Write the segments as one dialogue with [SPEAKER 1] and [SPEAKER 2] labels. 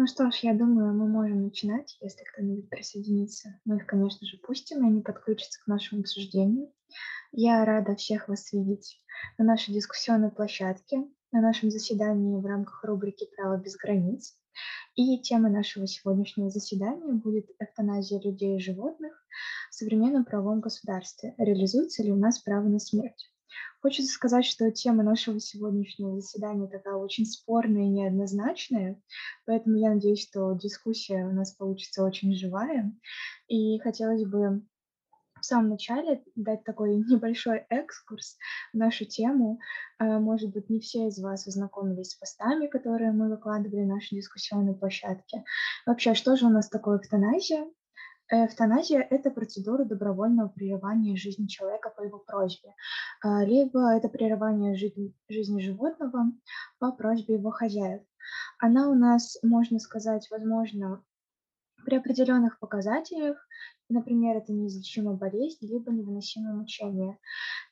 [SPEAKER 1] Ну что ж, я думаю, мы можем начинать, если кто-нибудь присоединится. Мы их, конечно же, пустим, и они подключатся к нашему обсуждению. Я рада всех вас видеть на нашей дискуссионной площадке, на нашем заседании в рамках рубрики «Право без границ». И тема нашего сегодняшнего заседания будет «Эвтаназия людей и животных в современном правовом государстве. Реализуется ли у нас право на смерть?» Хочется сказать, что тема нашего сегодняшнего заседания такая очень спорная и неоднозначная, поэтому я надеюсь, что дискуссия у нас получится очень живая. И хотелось бы в самом начале дать такой небольшой экскурс в нашу тему. Э, может быть, не все из вас ознакомились с постами, которые мы выкладывали на нашей дискуссионной площадке. Вообще, что же у нас такое эвтаназия? Эвтаназия – это процедура добровольного прерывания жизни человека по его просьбе, а, либо это прерывание жизни, жизни животного по просьбе его хозяев. Она у нас, можно сказать, возможно при определенных показателях, например, это неизлечимая болезнь, либо невыносимое мучение.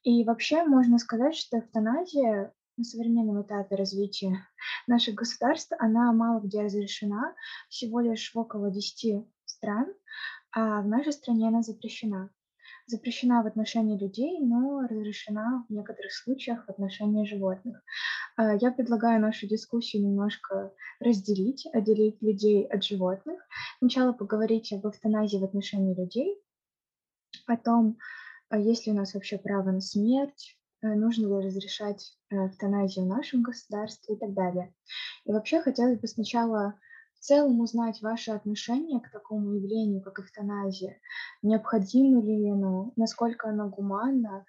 [SPEAKER 1] И вообще можно сказать, что эвтаназия на современном этапе развития наших государств, она мало где разрешена, всего лишь в около 10 стран, а в нашей стране она запрещена. Запрещена в отношении людей, но разрешена в некоторых случаях в отношении животных. А, я предлагаю нашу дискуссию немножко разделить, отделить людей от животных. Сначала поговорить об эвтаназии в отношении людей, потом, а, есть ли у нас вообще право на смерть, э, нужно ли разрешать э, эвтаназию в нашем государстве и так далее. И вообще хотелось бы сначала целом узнать ваше отношение к такому явлению, как эвтаназия. Необходимо ли оно, насколько оно гуманно,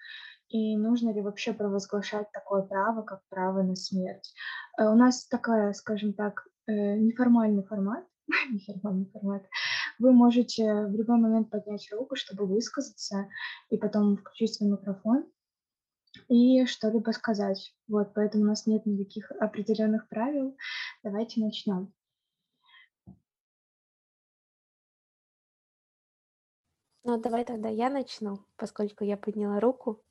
[SPEAKER 1] и нужно ли вообще провозглашать такое право, как право на смерть. Э, у нас такая, скажем так, э, неформальный формат, неформальный формат. Вы можете в любой момент поднять руку, чтобы высказаться, и потом включить свой микрофон и что-либо сказать. Вот, поэтому у нас нет никаких определенных правил. Давайте начнем.
[SPEAKER 2] Ну, давай тогда я начну, поскольку я подняла руку.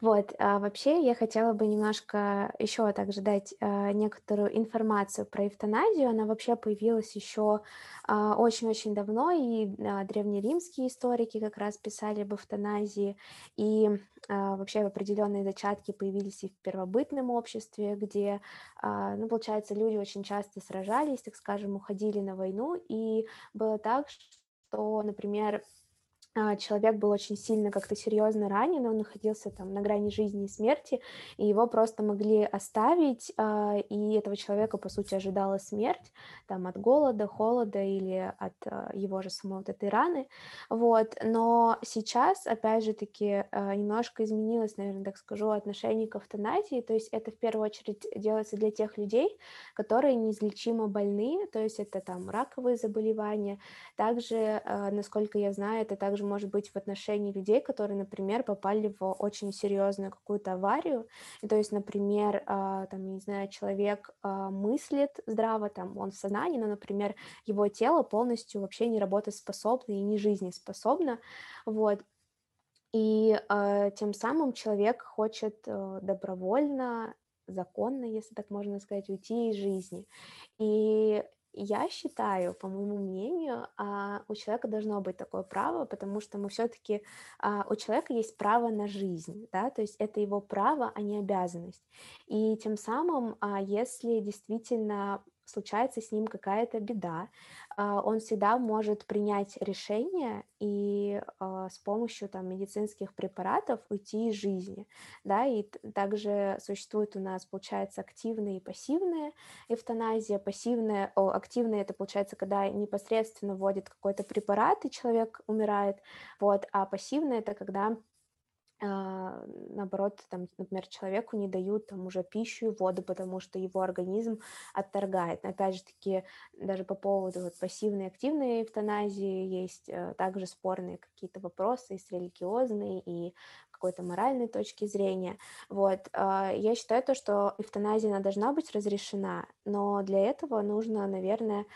[SPEAKER 2] Вот, а вообще я хотела бы немножко еще также дать а, некоторую информацию про эвтаназию. Она вообще появилась еще а, очень-очень давно, и а, древнеримские историки как раз писали об эвтаназии, и а, вообще определенные зачатки появились и в первобытном обществе, где, а, ну, получается, люди очень часто сражались, так скажем, уходили на войну, и было так, что, например, человек был очень сильно как-то серьезно ранен, он находился там на грани жизни и смерти, и его просто могли оставить, а, и этого человека, по сути, ожидала смерть там от голода, холода или от а, его же самой вот этой раны, вот, но сейчас, опять же таки, немножко изменилось, наверное, так скажу, отношение к эвтаназии, то есть это в первую очередь делается для тех людей, которые неизлечимо больны, то есть это там раковые заболевания, также, насколько я знаю, это также может быть в отношении людей, которые, например, попали в очень серьезную какую-то аварию. И, то есть, например, а, там, не знаю, человек а, мыслит здраво, там, он в сознании, но, например, его тело полностью вообще не работоспособно и не жизнеспособно, вот, и э, тем самым человек хочет э, добровольно, законно, если так можно сказать, уйти из жизни. И я считаю, по моему мнению, а, у человека должно быть такое право, потому что мы все-таки а, у человека есть право на жизнь, да, то есть это его право, а не обязанность. И тем самым, а, если действительно случается с ним какая-то беда, а, он всегда может принять решение и а, с помощью там, медицинских препаратов уйти из жизни. Да? И также существует у нас, получается, активная и пассивная эвтаназия. Пассивная, о, активная это получается, когда непосредственно вводит какой-то препарат, и человек умирает. Вот, а пассивная это когда наоборот, там, например, человеку не дают там уже пищу и воду, потому что его организм отторгает. Опять же таки, даже по поводу вот, пассивной и активной эвтаназии есть э, также спорные какие-то вопросы и с религиозной, и какой-то моральной точки зрения. Вот. Э, я считаю то, что эвтаназия она должна быть разрешена, но для этого нужно, наверное,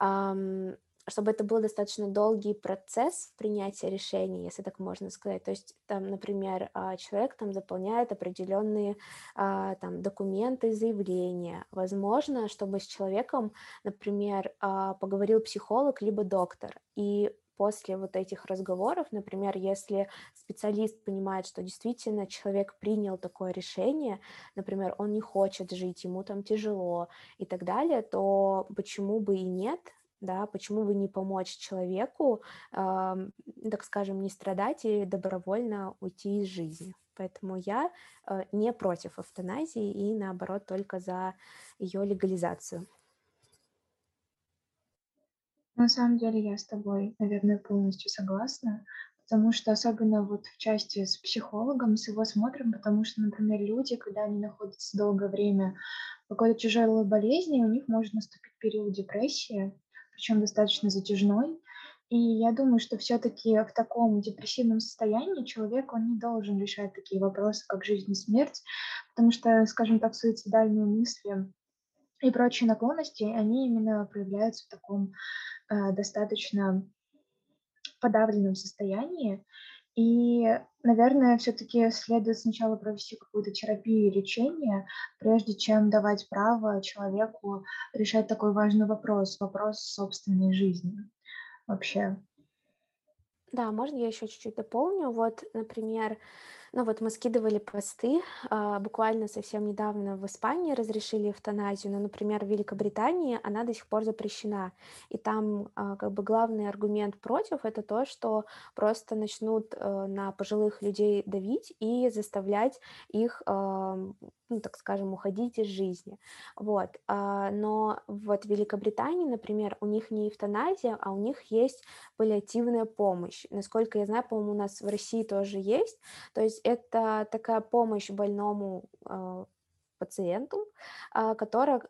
[SPEAKER 2] эм, чтобы это был достаточно долгий процесс принятия решений, если так можно сказать. То есть там, например, а, человек там заполняет определенные а, там документы, заявления. Возможно, чтобы с человеком, например, а, поговорил психолог либо доктор, и после вот этих разговоров, например, если специалист понимает, что действительно человек принял такое решение, например, он не хочет жить, ему там тяжело и так далее, то почему бы и нет, да, почему бы не помочь человеку, э, так скажем, не страдать и добровольно уйти из жизни. Поэтому я э, не против эвтаназии и наоборот только за ее легализацию.
[SPEAKER 1] На самом деле я с тобой, наверное, полностью согласна, потому что особенно вот в части с психологом, с его смотрим, потому что, например, люди, когда они находятся долгое время в какой-то тяжелой болезни, у них может наступить период депрессии, причем достаточно затяжной. И я думаю, что все-таки в таком депрессивном состоянии человек, он не должен решать такие вопросы, как жизнь и смерть, потому что, скажем так, суицидальные мысли и прочие наклонности, они именно проявляются в таком э, достаточно подавленном состоянии. И, наверное, все-таки следует сначала провести какую-то терапию и лечение, прежде чем давать право человеку решать такой важный вопрос, вопрос собственной жизни вообще.
[SPEAKER 2] Да, можно я еще чуть-чуть дополню? Вот, например, ну вот мы скидывали посты, а, буквально совсем недавно в Испании разрешили эвтаназию, но, например, в Великобритании она до сих пор запрещена. И там а, как бы главный аргумент против это то, что просто начнут э, на пожилых людей давить и заставлять их ну, так скажем, уходить из жизни. Вот. А, но вот в Великобритании, например, у них не эвтаназия, а у них есть паллиативная помощь. Насколько я знаю, по-моему, у нас в России тоже есть. То есть это такая помощь больному а, пациенту, а, которая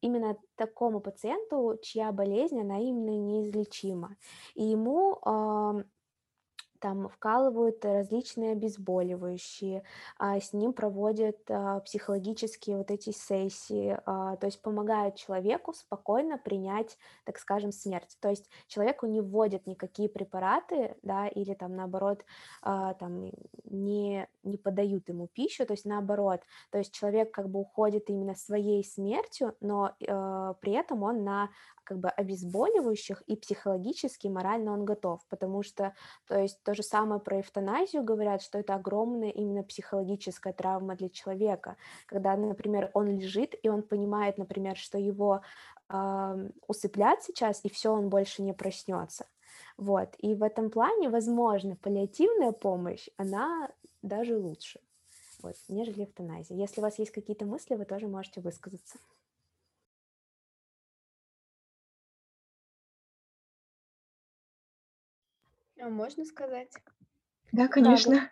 [SPEAKER 2] именно такому пациенту, чья болезнь, она именно неизлечима. И ему там вкалывают различные обезболивающие, а, с ним проводят а, психологические вот эти сессии, а, то есть помогают человеку спокойно принять, так скажем, смерть. То есть человеку не вводят никакие препараты, да, или там наоборот там не, не подают ему пищу, то есть наоборот, то есть человек как бы уходит именно своей смертью, но э, при этом он на как бы обезболивающих и психологически, морально он готов, потому что, то есть то же самое про эвтаназию говорят, что это огромная именно психологическая травма для человека, когда, например, он лежит и он понимает, например, что его э, усыплят сейчас и все, он больше не проснется. Вот, и в этом плане, возможно, паллиативная помощь, она даже лучше, вот, нежели эвтаназия. Если у вас есть какие-то мысли, вы тоже можете высказаться.
[SPEAKER 3] Можно сказать?
[SPEAKER 1] Да, конечно.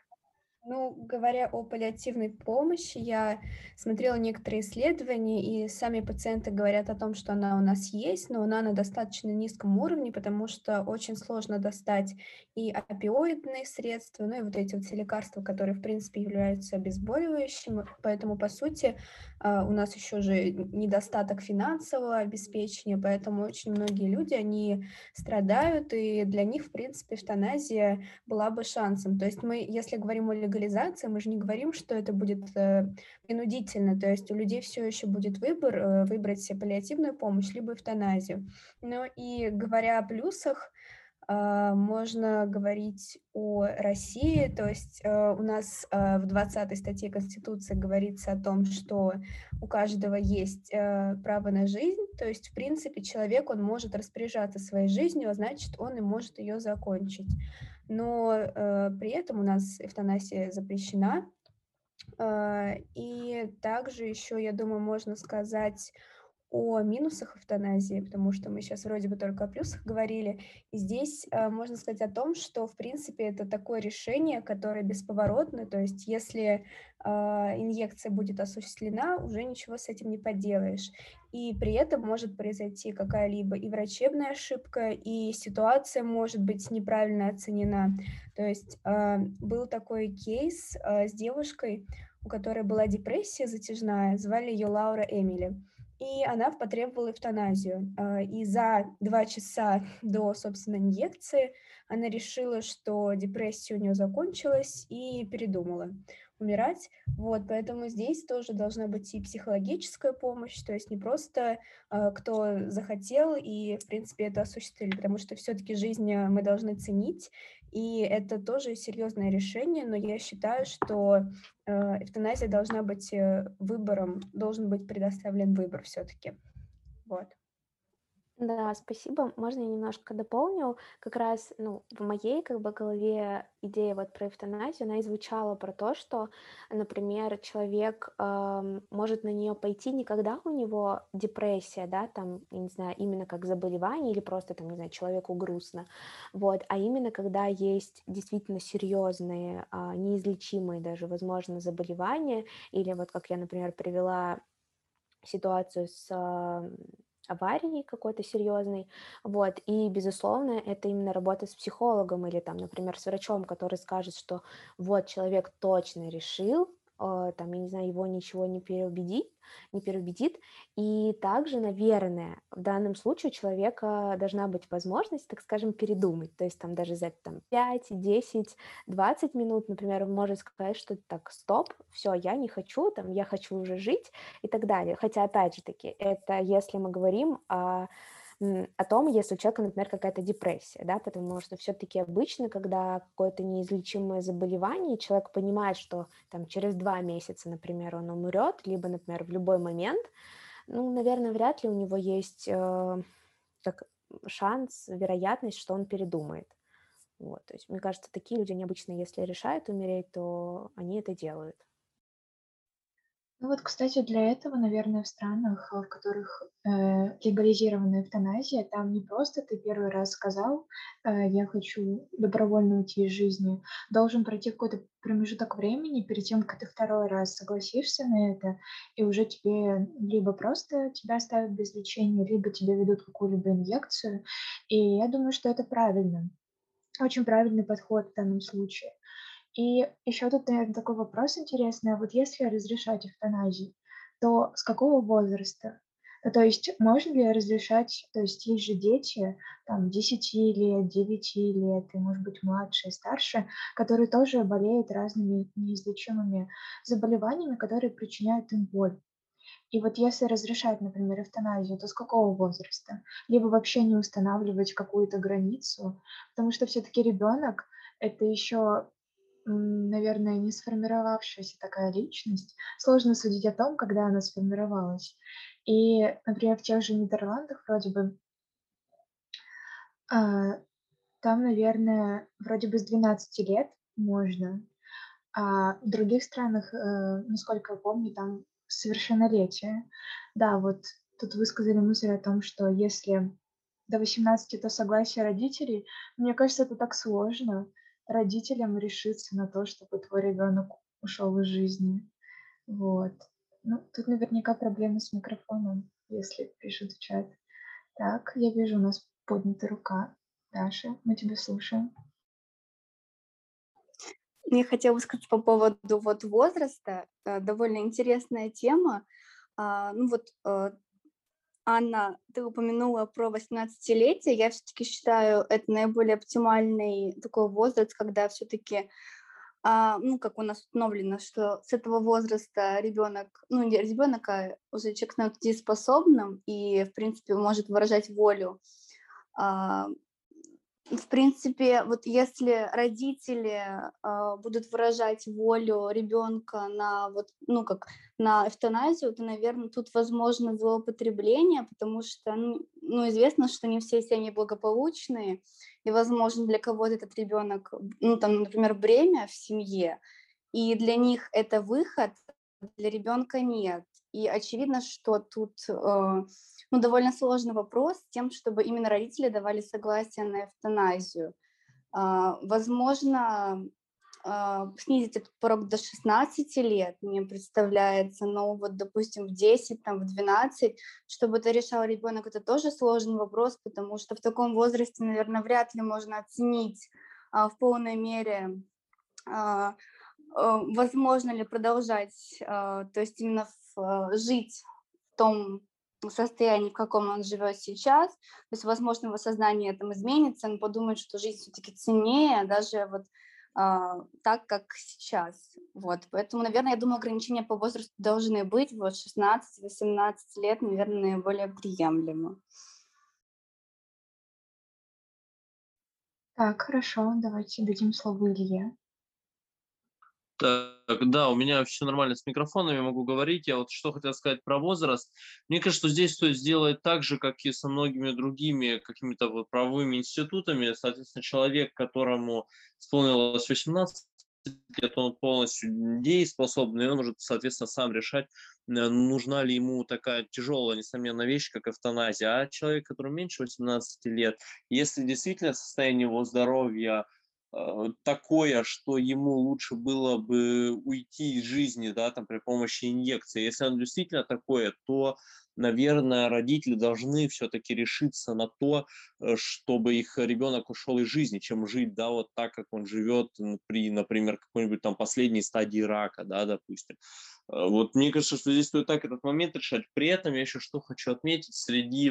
[SPEAKER 3] Ну, говоря о паллиативной помощи, я смотрела некоторые исследования, и сами пациенты говорят о том, что она у нас есть, но она на достаточно низком уровне, потому что очень сложно достать и опиоидные средства, ну и вот эти вот все лекарства, которые, в принципе, являются обезболивающими. Поэтому, по сути, а, у нас еще же недостаток финансового обеспечения, поэтому очень многие люди, они страдают, и для них, в принципе, эвтаназия была бы шансом. То есть мы, если говорим о легализации, мы же не говорим, что это будет э, принудительно, то есть у людей все еще будет выбор э, выбрать себе паллиативную помощь либо эвтаназию. Но и говоря о плюсах, а, можно говорить о России, то есть э, у нас в 20 статье Конституции говорится о том, что у каждого есть право на жизнь, то есть, в принципе, человек, он может распоряжаться своей жизнью, а значит, он и может ее закончить но э, при этом у нас эвтаназия запрещена. Э, и также еще, я думаю, можно сказать о минусах эвтаназии, потому что мы сейчас вроде бы только о плюсах говорили. И здесь э, можно сказать о том, что, в принципе, это такое решение, которое бесповоротно, то есть если э, инъекция будет осуществлена, уже ничего с этим не поделаешь. И при этом может произойти какая-либо и врачебная ошибка, и ситуация может быть неправильно оценена. То есть э, был такой кейс э, с девушкой, у которой была депрессия затяжная, звали ее Лаура Эмили. и она потребовала эвтаназию. А, и за два часа до, собственно, инъекции она решила, что депрессия у нее закончилась и передумала умирать. Вот, поэтому здесь тоже должна быть и психологическая помощь, то есть не просто э, кто захотел и, в принципе, это осуществили, потому что все-таки жизнь э, мы должны ценить, и это тоже серьезное решение, но я считаю, что э, эвтаназия должна быть э, выбором, должен быть предоставлен выбор все-таки. Вот.
[SPEAKER 2] Да, спасибо. Можно я немножко дополню? Как раз, ну, в моей как бы голове идея вот про эвтаназию, она и звучала про то, что, например, человек эм, может на нее пойти не когда у него депрессия, да, там, я не знаю, именно как заболевание или просто там, не знаю, человеку грустно, вот, а именно когда есть действительно серьезные, а, неизлечимые даже, возможно, заболевания, или вот как я, например, привела ситуацию с аварии какой-то серьезной, вот, и, безусловно, это именно работа с психологом или там, например, с врачом, который скажет, что вот человек точно решил, там, я не знаю, его ничего не переубедит, не переубедит. И также, наверное, в данном случае у человека должна быть возможность, так скажем, передумать. То есть там даже за там, 5, 10, 20 минут, например, он может сказать, что так, стоп, все, я не хочу, там, я хочу уже жить и так далее. Хотя, опять же таки, это если мы говорим о о том, если у человека, например, какая-то депрессия, да, потому что все-таки обычно, когда какое-то неизлечимое заболевание, человек понимает, что там через два месяца, например, он умрет, либо, например, в любой момент, ну, наверное, вряд ли у него есть э, так, шанс, вероятность, что он передумает. Вот, то есть, мне кажется, такие люди необычно, если решают умереть, то они это делают.
[SPEAKER 1] Ну вот, кстати, для этого, наверное, в странах, э, в которых э, легализирована эвтаназия, там не просто ты первый раз сказал, э, я хочу добровольно уйти из жизни, должен пройти какой-то промежуток времени перед тем, как ты второй раз согласишься на это, и уже тебе либо просто тебя оставят без лечения, либо тебе ведут какую-либо инъекцию. И я думаю, что это правильно, очень правильный подход в данном случае. И еще тут, наверное, такой вопрос интересный. А вот если разрешать эвтаназию, то с какого возраста? Ну, то есть можно ли разрешать, то есть есть же дети, там, 10 лет, 9 лет, и, может быть, младше, старше, которые тоже болеют разными неизлечимыми заболеваниями, которые причиняют им боль. И вот если разрешать, например, эвтаназию, то с какого возраста? Либо вообще не устанавливать какую-то границу, потому что все-таки ребенок это еще наверное, не сформировавшаяся такая личность. Сложно судить о том, когда она сформировалась. И, например, в тех же Нидерландах вроде бы а, там, наверное, вроде бы с 12 лет можно, а в других странах, э, насколько я помню, там совершеннолетие. Да, вот тут вы сказали мысль о том, что если до 18 то согласие родителей, мне кажется, это так сложно родителям решиться на то, чтобы твой ребенок ушел из жизни. Вот. Ну, тут наверняка проблемы с микрофоном, если пишут в чат. Так, я вижу, у нас поднята рука. Даша, мы тебя слушаем.
[SPEAKER 4] Я хотела сказать по поводу вот возраста. Э, довольно интересная тема. А, ну вот э, Анна, ты упомянула про 18-летие. Я все-таки считаю, это наиболее оптимальный такой возраст, когда все-таки, а, ну, как у нас установлено, что с этого возраста ребенок, ну, не ребенок, а уже человек становится дееспособным и, в принципе, может выражать волю. А, в принципе, вот если родители э, будут выражать волю ребенка на вот, ну как на эвтаназию, то, наверное, тут возможно злоупотребление, потому что, ну, известно, что не все семьи благополучные, и, возможно, для кого-то этот ребенок, ну там, например, бремя в семье, и для них это выход, для ребенка нет. И очевидно, что тут э, ну, довольно сложный вопрос с тем, чтобы именно родители давали согласие на эвтаназию. А, возможно, а, снизить этот порог до 16 лет, мне представляется, но вот, допустим, в 10, там, в 12, чтобы это решал ребенок, это тоже сложный вопрос, потому что в таком возрасте, наверное, вряд ли можно оценить а, в полной мере, возможно ли продолжать, то есть именно жить в том состоянии, в каком он живет сейчас. То есть, возможно, его сознание там изменится, он подумает, что жизнь все-таки ценнее, даже вот а, так, как сейчас. Вот, поэтому, наверное, я думаю, ограничения по возрасту должны быть. Вот 16-18 лет, наверное, более приемлемо.
[SPEAKER 1] Так, хорошо, давайте дадим слово Илье.
[SPEAKER 5] Так, да, у меня все нормально с микрофоном, я могу говорить. Я вот что хотел сказать про возраст. Мне кажется, что здесь стоит сделать так же, как и со многими другими какими-то вот правовыми институтами. Соответственно, человек, которому исполнилось 18 лет, он полностью дееспособный, он может, соответственно, сам решать, э, нужна ли ему такая тяжелая, несомненно, вещь, как эвтаназия. А человек, которому меньше 18 лет, если действительно состояние его здоровья такое, что ему лучше было бы уйти из жизни, да, там при помощи инъекции. Если оно действительно такое, то, наверное, родители должны все-таки решиться на то, э, чтобы их ребенок ушел из жизни, чем жить, да, вот так, как он живет при, например, какой-нибудь там последней стадии рака, да, допустим. Э, вот мне кажется, что здесь стоит так этот момент решать. При этом я еще что хочу отметить, среди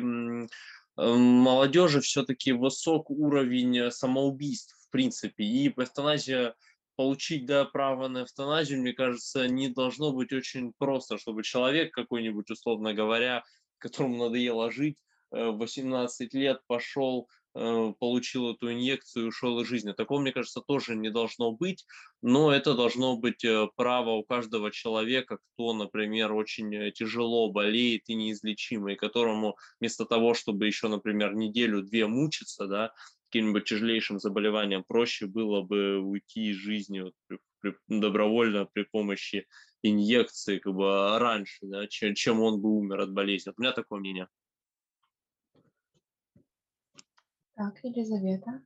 [SPEAKER 5] молодежи все-таки высок уровень самоубийств принципе. И эвтаназия, получить да, право на эвтаназию, мне кажется, не должно быть очень просто, чтобы человек какой-нибудь, условно говоря, которому надоело жить, э, в 18 лет пошел Э, получил эту инъекцию ушел из жизни. Такого, мне кажется, тоже не должно быть, но это должно быть э, право у каждого человека, кто, например, очень э, тяжело болеет и неизлечимо, и которому вместо того, чтобы еще, например, неделю-две мучиться, да, каким-нибудь тяжелейшим заболеванием, проще было бы уйти из жизни вот, при, при, добровольно при помощи инъекции как бы раньше, да, чем, чем он бы умер от болезни. Вот у меня такое мнение.
[SPEAKER 1] Так, Елизавета.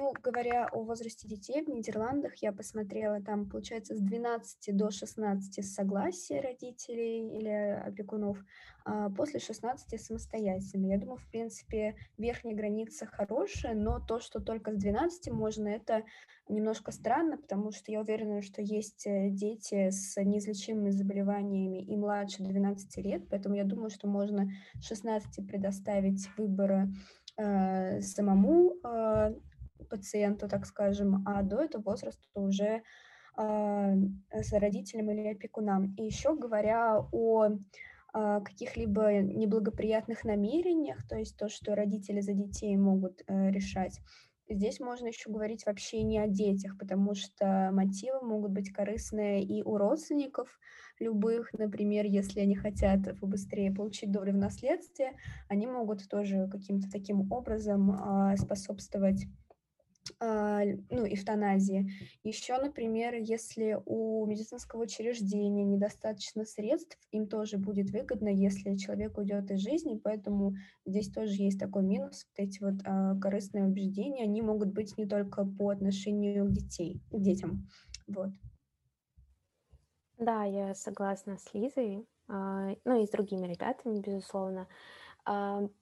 [SPEAKER 3] Ну, говоря о возрасте детей в Нидерландах, я посмотрела, там получается с 12 до 16 согласия родителей или опекунов, а после 16 самостоятельно. Я думаю, в принципе, верхняя граница хорошая, но то, что только с 12 можно, это немножко странно, потому что я уверена, что есть э, дети с неизлечимыми заболеваниями и младше 12 лет, поэтому я думаю, что можно 16 предоставить выбора э, самому э, пациенту, так скажем, а до этого возраста уже э, с родителям или опекунам. И еще говоря о э, каких-либо неблагоприятных намерениях, то есть то, что родители за детей могут э, решать, здесь можно еще говорить вообще не о детях, потому что мотивы могут быть корыстные и у родственников любых. Например, если они хотят побыстрее получить долю в наследстве, они могут тоже каким-то таким образом а, способствовать а, ну, эвтаназии. Еще, например, если у медицинского учреждения недостаточно средств, им тоже будет выгодно, если человек уйдет из жизни, поэтому здесь тоже есть такой минус. Вот эти вот а, корыстные убеждения, они могут быть не только по отношению к, детей, к детям. Вот.
[SPEAKER 2] Да, я согласна с Лизой, а, ну и с другими ребятами, безусловно.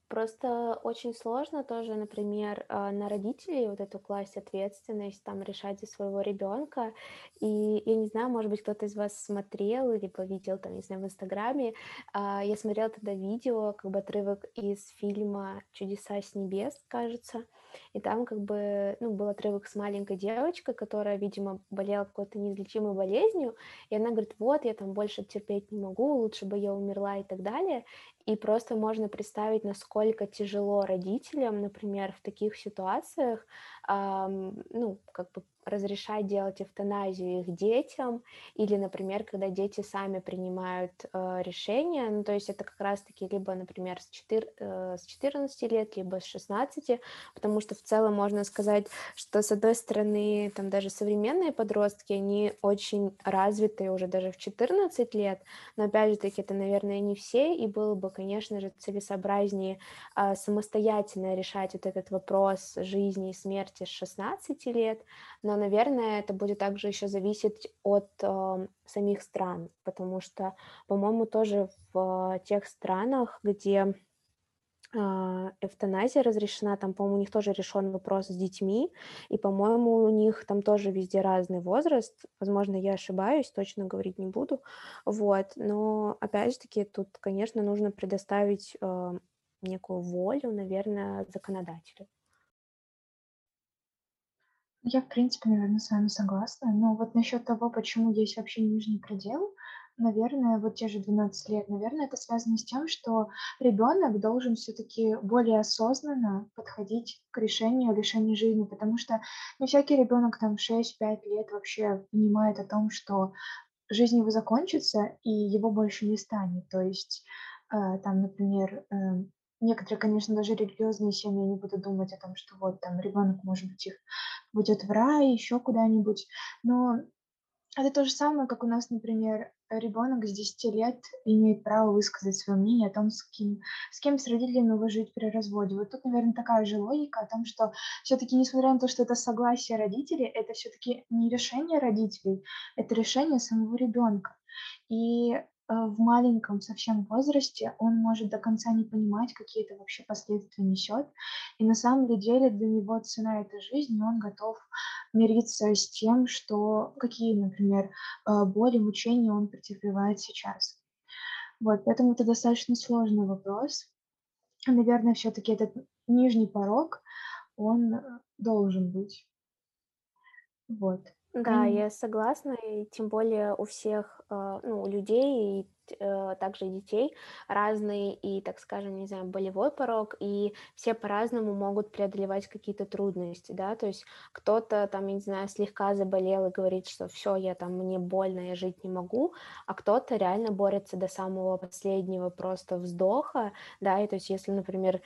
[SPEAKER 2] Просто очень сложно тоже, например, а, на родителей вот эту класть ответственность, там, решать за своего ребенка. И я не знаю, может быть, кто-то из вас смотрел или видел, там, не знаю, в Инстаграме. А, я смотрела тогда видео, как бы отрывок из фильма «Чудеса с небес», кажется. И там как бы, ну, был отрывок с маленькой девочкой, которая, видимо, болела какой-то неизлечимой болезнью, и она говорит, вот, я там больше терпеть не могу, лучше бы я умерла и так далее. И просто можно представить, насколько тяжело родителям, например, в таких ситуациях, ну, как бы разрешать делать эвтаназию их детям, или, например, когда дети сами принимают э, решения, ну, то есть это как раз-таки либо, например, с, 4, э, с 14 лет, либо с 16, потому что в целом можно сказать, что, с одной стороны, там даже современные подростки, они очень развитые уже даже в 14 лет, но, опять же таки, это, наверное, не все, и было бы, конечно же, целесообразнее э, самостоятельно решать вот этот вопрос жизни и смерти с 16 лет, но наверное, это будет также еще зависеть от э, самих стран, потому что, по-моему, тоже в тех странах, где а, эвтаназия разрешена, там, по-моему, у них тоже решен вопрос с детьми, и, по-моему, у них там тоже везде разный возраст, возможно, я ошибаюсь, точно говорить не буду, вот, но, опять же таки, тут, конечно, нужно предоставить э, некую волю, наверное, законодателю.
[SPEAKER 1] Я, в принципе, наверное, с вами согласна, но вот насчет того, почему есть вообще нижний предел, Наверное, вот те же 12 лет, наверное, это связано с тем, что ребенок должен все-таки более осознанно подходить к решению решения жизни, потому что не всякий ребенок там 6-5 лет вообще понимает о том, что жизнь его закончится и его больше не станет. То есть э, там, например, э, некоторые, конечно, даже религиозные семьи не будут думать о том, что вот там ребенок, может быть, их будет в рай, еще куда-нибудь, но это то же самое, как у нас, например, ребенок с 10 лет имеет право высказать свое мнение о том, с кем, с кем с родителями его жить при разводе. Вот тут, наверное, такая же логика о том, что все-таки, несмотря на то, что это согласие родителей, это все-таки не решение родителей, это решение самого ребенка. И в маленьком совсем возрасте он может до конца не понимать, какие это вообще последствия несет. И на самом деле для него цена этой жизни, он готов мириться с тем, что какие, например, э, боли, мучения он претерпевает сейчас. Вот, поэтому это достаточно сложный вопрос. Наверное, все-таки этот нижний порог, он э, должен быть. Вот.
[SPEAKER 2] Да, я согласна, и тем более у всех, э, ну, у людей и э, также детей разный и, так скажем, не знаю, болевой порог, и все по-разному могут преодолевать какие-то трудности, да, то есть кто-то там, я не знаю, слегка заболел и говорит, что все, я там, мне больно, я жить не могу, а кто-то реально борется до самого последнего просто вздоха, да, и то есть если, например,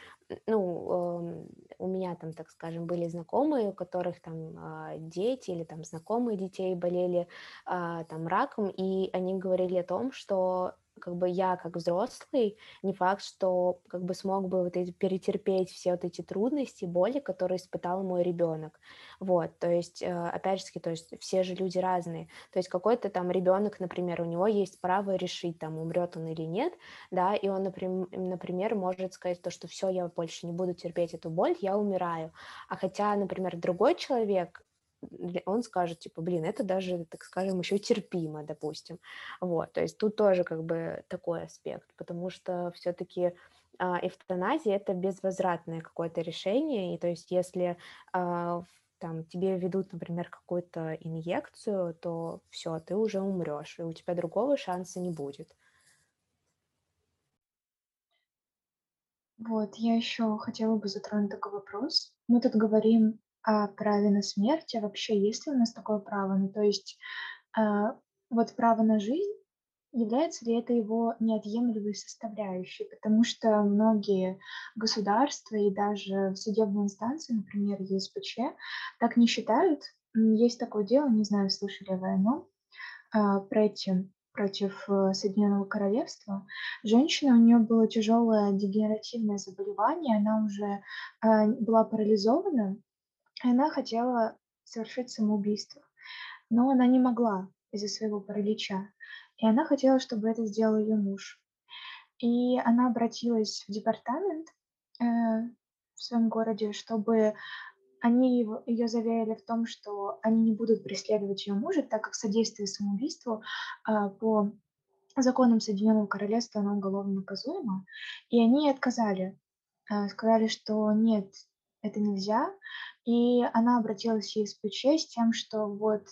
[SPEAKER 2] ну, эм, у меня там, так скажем, были знакомые, у которых там а, дети или там знакомые детей болели а, там раком, и они говорили о том, что как бы я как взрослый не факт, что как бы смог бы вот эти, перетерпеть все вот эти трудности, боли, которые испытал мой ребенок. Вот, то есть, э, опять же то есть все же люди разные. То есть какой-то там ребенок, например, у него есть право решить, там, умрет он или нет, да, и он, например, может сказать то, что все, я больше не буду терпеть эту боль, я умираю. А хотя, например, другой человек, он скажет, типа, блин, это даже, так скажем, еще терпимо, допустим. Вот, то есть тут тоже как бы такой аспект, потому что все-таки а, эвтаназия это безвозвратное какое-то решение, и то есть если а, там тебе ведут, например, какую-то инъекцию, то все, ты уже умрешь, и у тебя другого шанса не будет.
[SPEAKER 1] Вот, я еще хотела бы затронуть такой вопрос. Мы тут говорим о праве на смерть, а вообще есть ли у нас такое право? Ну, то есть, а, вот право на жизнь, является ли это его неотъемлемой составляющей? Потому что многие государства и даже судебные инстанции, например, ЕСПЧ, так не считают. Есть такое дело, не знаю, слышали вы оно, а, против, против э, Соединенного Королевства. Женщина, у нее было тяжелое дегенеративное заболевание, она уже а, была парализована, она хотела совершить самоубийство, но она не могла из-за своего паралича. И она хотела, чтобы это сделал ее муж. И она обратилась в департамент э, в своем городе, чтобы они его, ее заверили в том, что они не будут преследовать ее мужа, так как содействие самоубийству э, по законам Соединенного Королевства оно уголовно наказуемо. И они отказали, э, сказали, что нет, это нельзя. И она обратилась в ЕСПЧ с тем, что вот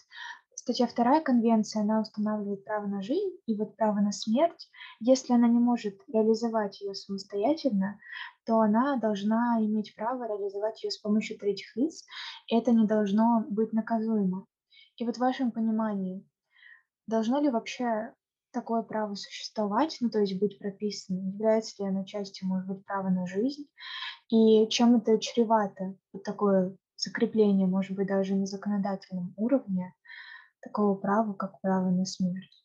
[SPEAKER 1] статья 2 конвенции, она устанавливает право на жизнь и вот право на смерть. Если она не может реализовать ее самостоятельно, то она должна иметь право реализовать ее с помощью третьих лиц, это не должно быть наказуемо. И вот в вашем понимании, должно ли вообще такое право существовать, ну то есть быть прописанным, является ли оно частью, может быть, права на жизнь, и чем это чревато, вот такое закрепление, может быть, даже на законодательном уровне такого права, как право на смерть.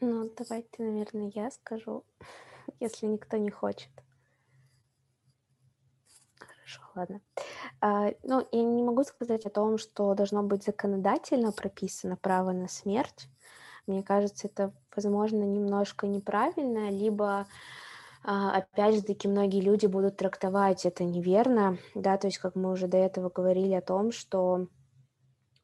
[SPEAKER 2] Ну, давайте, наверное, я скажу, если никто не хочет. Хорошо, ладно. А, ну, я не могу сказать о том, что должно быть законодательно прописано право на смерть. Мне кажется, это, возможно, немножко неправильно, либо а, опять же таки многие люди будут трактовать это неверно, да, то есть как мы уже до этого говорили о том, что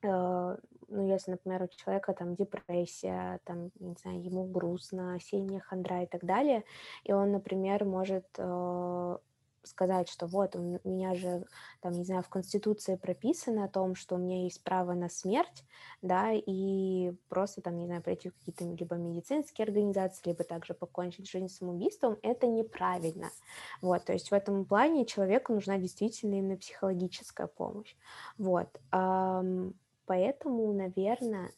[SPEAKER 2] э, ну, если, например, у человека там депрессия, там, не знаю, ему грустно, сильная хандра и так далее, и он, например, может э, сказать, что вот у меня же, там, не знаю, в Конституции прописано о том, что у меня есть право на смерть, да, и просто там, не знаю, пройти в какие-то либо медицинские организации, либо также покончить жизнь самоубийством, это неправильно. Вот, то есть в этом плане человеку нужна действительно именно психологическая помощь. Вот. Поэтому, наверное,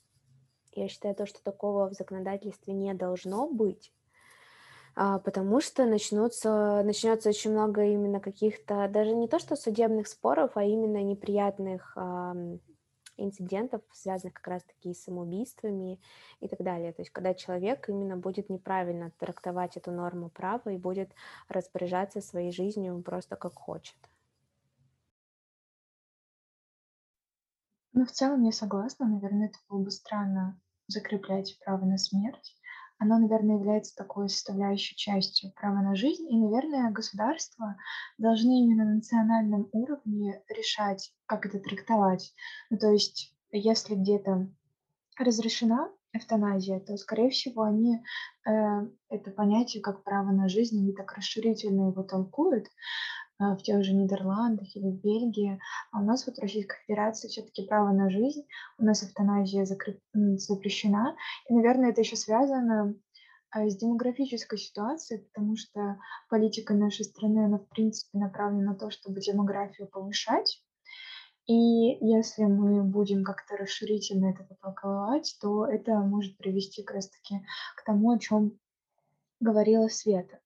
[SPEAKER 2] я считаю то, что такого в законодательстве не должно быть, потому что начнутся, начнется очень много именно каких-то, даже не то что судебных споров, а именно неприятных инцидентов, связанных как раз-таки с самоубийствами и так далее. То есть когда человек именно будет неправильно трактовать эту норму права и будет распоряжаться своей жизнью просто как хочет.
[SPEAKER 1] Ну, в целом я согласна. Наверное, это было бы странно закреплять право на смерть. Оно, наверное, является такой составляющей частью права на жизнь. И, наверное, государства должны именно на национальном уровне решать, как это трактовать. Ну, то есть, если где-то разрешена эвтаназия, то, скорее всего, они э, это понятие как право на жизнь, они так расширительно его толкуют, в тех же Нидерландах или в Бельгии. А у нас вот в Российской Федерации все-таки право на жизнь, у нас эвтаназия закреп... запрещена. И, наверное, это еще связано а, с демографической ситуацией, потому что политика нашей страны, она, в принципе, направлена на то, чтобы демографию повышать. И если мы будем как-то расширительно это толковать, то это может привести как раз-таки к тому, о чем говорила Света.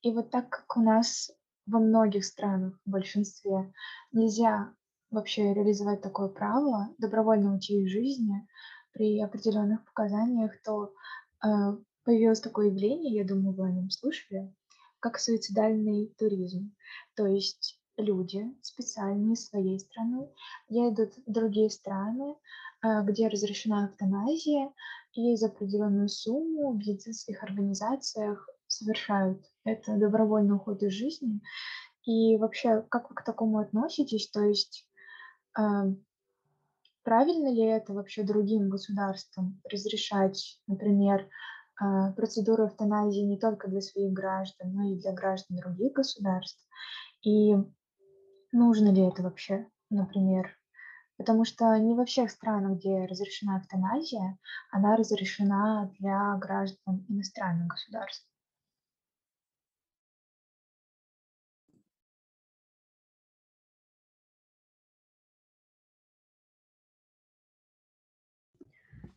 [SPEAKER 1] И вот так как у нас во многих странах, в большинстве, нельзя вообще реализовать такое право добровольно уйти из жизни при определенных показаниях, то э, появилось такое явление, я думаю, вы о нем слышали, как суицидальный туризм. То есть люди специально из своей страны едут в другие страны, э, где разрешена эвтаназия, и за определенную сумму в медицинских организациях совершают это добровольный уход из жизни. И вообще, как вы к такому относитесь? То есть э, правильно ли это вообще другим государствам разрешать, например, э, процедуру эвтаназии не только для своих граждан, но и для граждан других государств? И нужно ли это вообще, например? Потому что не во всех странах, где разрешена эвтаназия, она разрешена для граждан иностранных государств.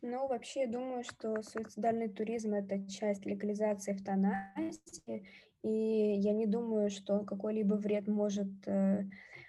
[SPEAKER 3] Ну, вообще, я думаю, что суицидальный туризм– это часть легализации эвтаназии, и я не думаю, что какой-либо вред может э,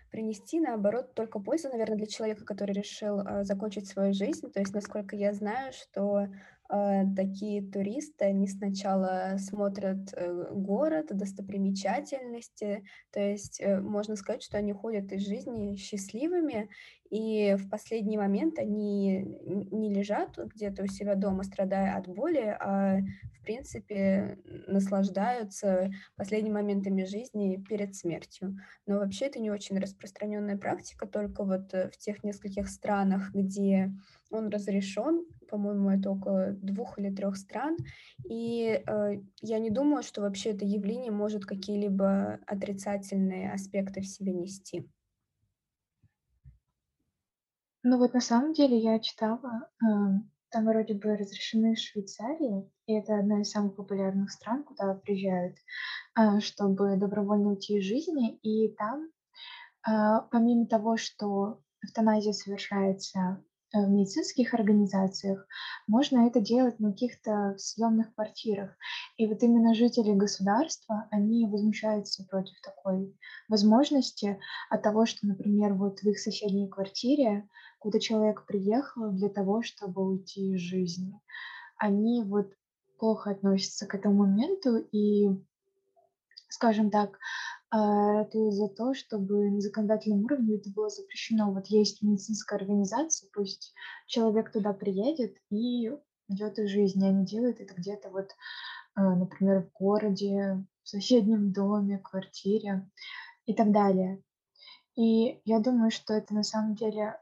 [SPEAKER 3] принести, наоборот, только пользу, наверное, для человека, который решил э, закончить свою жизнь. То есть, насколько я знаю, что такие туристы, они сначала смотрят э, город, достопримечательности, то есть э, можно сказать, что они ходят из жизни счастливыми, и в последний момент они не лежат где-то у себя дома, страдая от боли, а в принципе наслаждаются последними моментами жизни перед смертью. Но вообще это не очень распространенная практика, только вот э, в тех нескольких странах, где он разрешен, по-моему, это около двух или трех стран, и э, я не думаю, что вообще это явление может какие-либо отрицательные аспекты в себе нести.
[SPEAKER 1] Ну вот на самом деле я читала, э, там вроде бы разрешены Швейцарии, и это одна из самых популярных стран, куда приезжают, э, чтобы добровольно уйти из жизни. И там, э, помимо того, что эвтаназия совершается в медицинских организациях, можно это делать на каких-то съемных квартирах. И вот именно жители государства, они возмущаются против такой возможности от того, что, например, вот в их соседней квартире, куда человек приехал для того, чтобы уйти из жизни, они вот плохо относятся к этому моменту и, скажем так, а, ратую за то, чтобы на законодательном уровне это было запрещено. Вот есть медицинская организация, пусть человек туда приедет и идет из жизни, они делают это где-то вот, а, например, в городе, в соседнем доме, квартире и так далее. И я думаю, что это на самом деле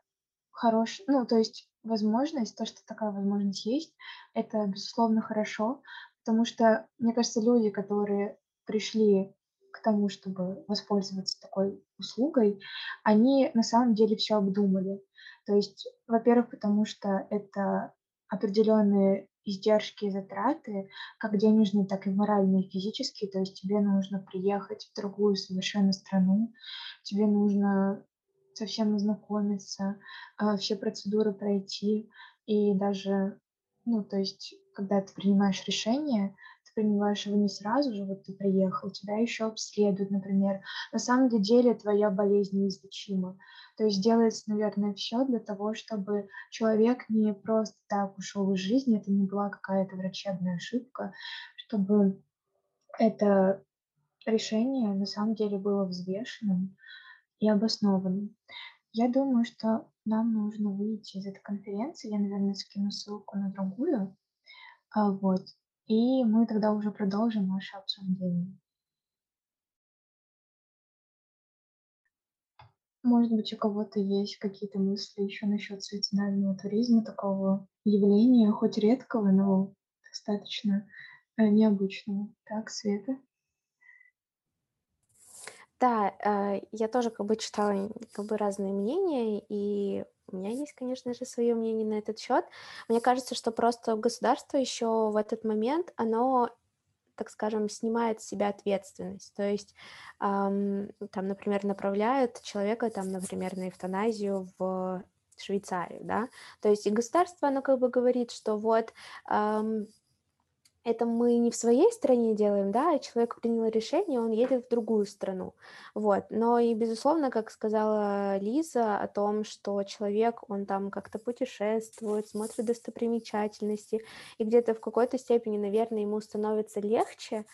[SPEAKER 1] хорош ну, то есть возможность, то, что такая возможность есть, это, безусловно, хорошо, потому что, мне кажется, люди, которые пришли к тому, чтобы воспользоваться такой услугой, они на самом деле все обдумали. То есть, во-первых, потому что это определенные издержки и затраты, как денежные, так и моральные, и физические. То есть тебе нужно приехать в другую совершенно страну, тебе нужно совсем ознакомиться, а, все процедуры пройти. И даже, ну, то есть, когда ты принимаешь решение, ты принимаешь его не сразу же, вот ты приехал, тебя еще обследуют, например. На самом деле твоя болезнь неизлечима. То есть делается, наверное, все для того, чтобы человек не просто так ушел из жизни, это не была какая-то врачебная ошибка, чтобы это решение на самом деле было взвешенным и обоснованным. Я думаю, что нам нужно выйти из этой конференции. Я, наверное, скину ссылку на другую. А, вот. И мы тогда уже продолжим наше обсуждение. Может быть, у кого-то есть какие-то мысли еще насчет суицидального туризма, такого явления, хоть редкого, но достаточно э, необычного. Так, Света?
[SPEAKER 2] Да, э, я тоже как бы читала как бы разные мнения, и у меня есть, конечно же, свое мнение на этот счет. Мне кажется, что просто государство еще в этот момент, оно так скажем, снимает с себя ответственность. То есть эм, там, например, направляют человека, там, например, на эвтаназию в Швейцарию, да, то есть и государство, оно как бы говорит, что вот эм, это мы не в своей стране делаем, да, а человек принял решение, он едет в другую страну, вот. Но и, безусловно, как сказала Лиза о том, что человек, он там как-то путешествует, смотрит достопримечательности, и где-то в какой-то степени, наверное, ему становится легче,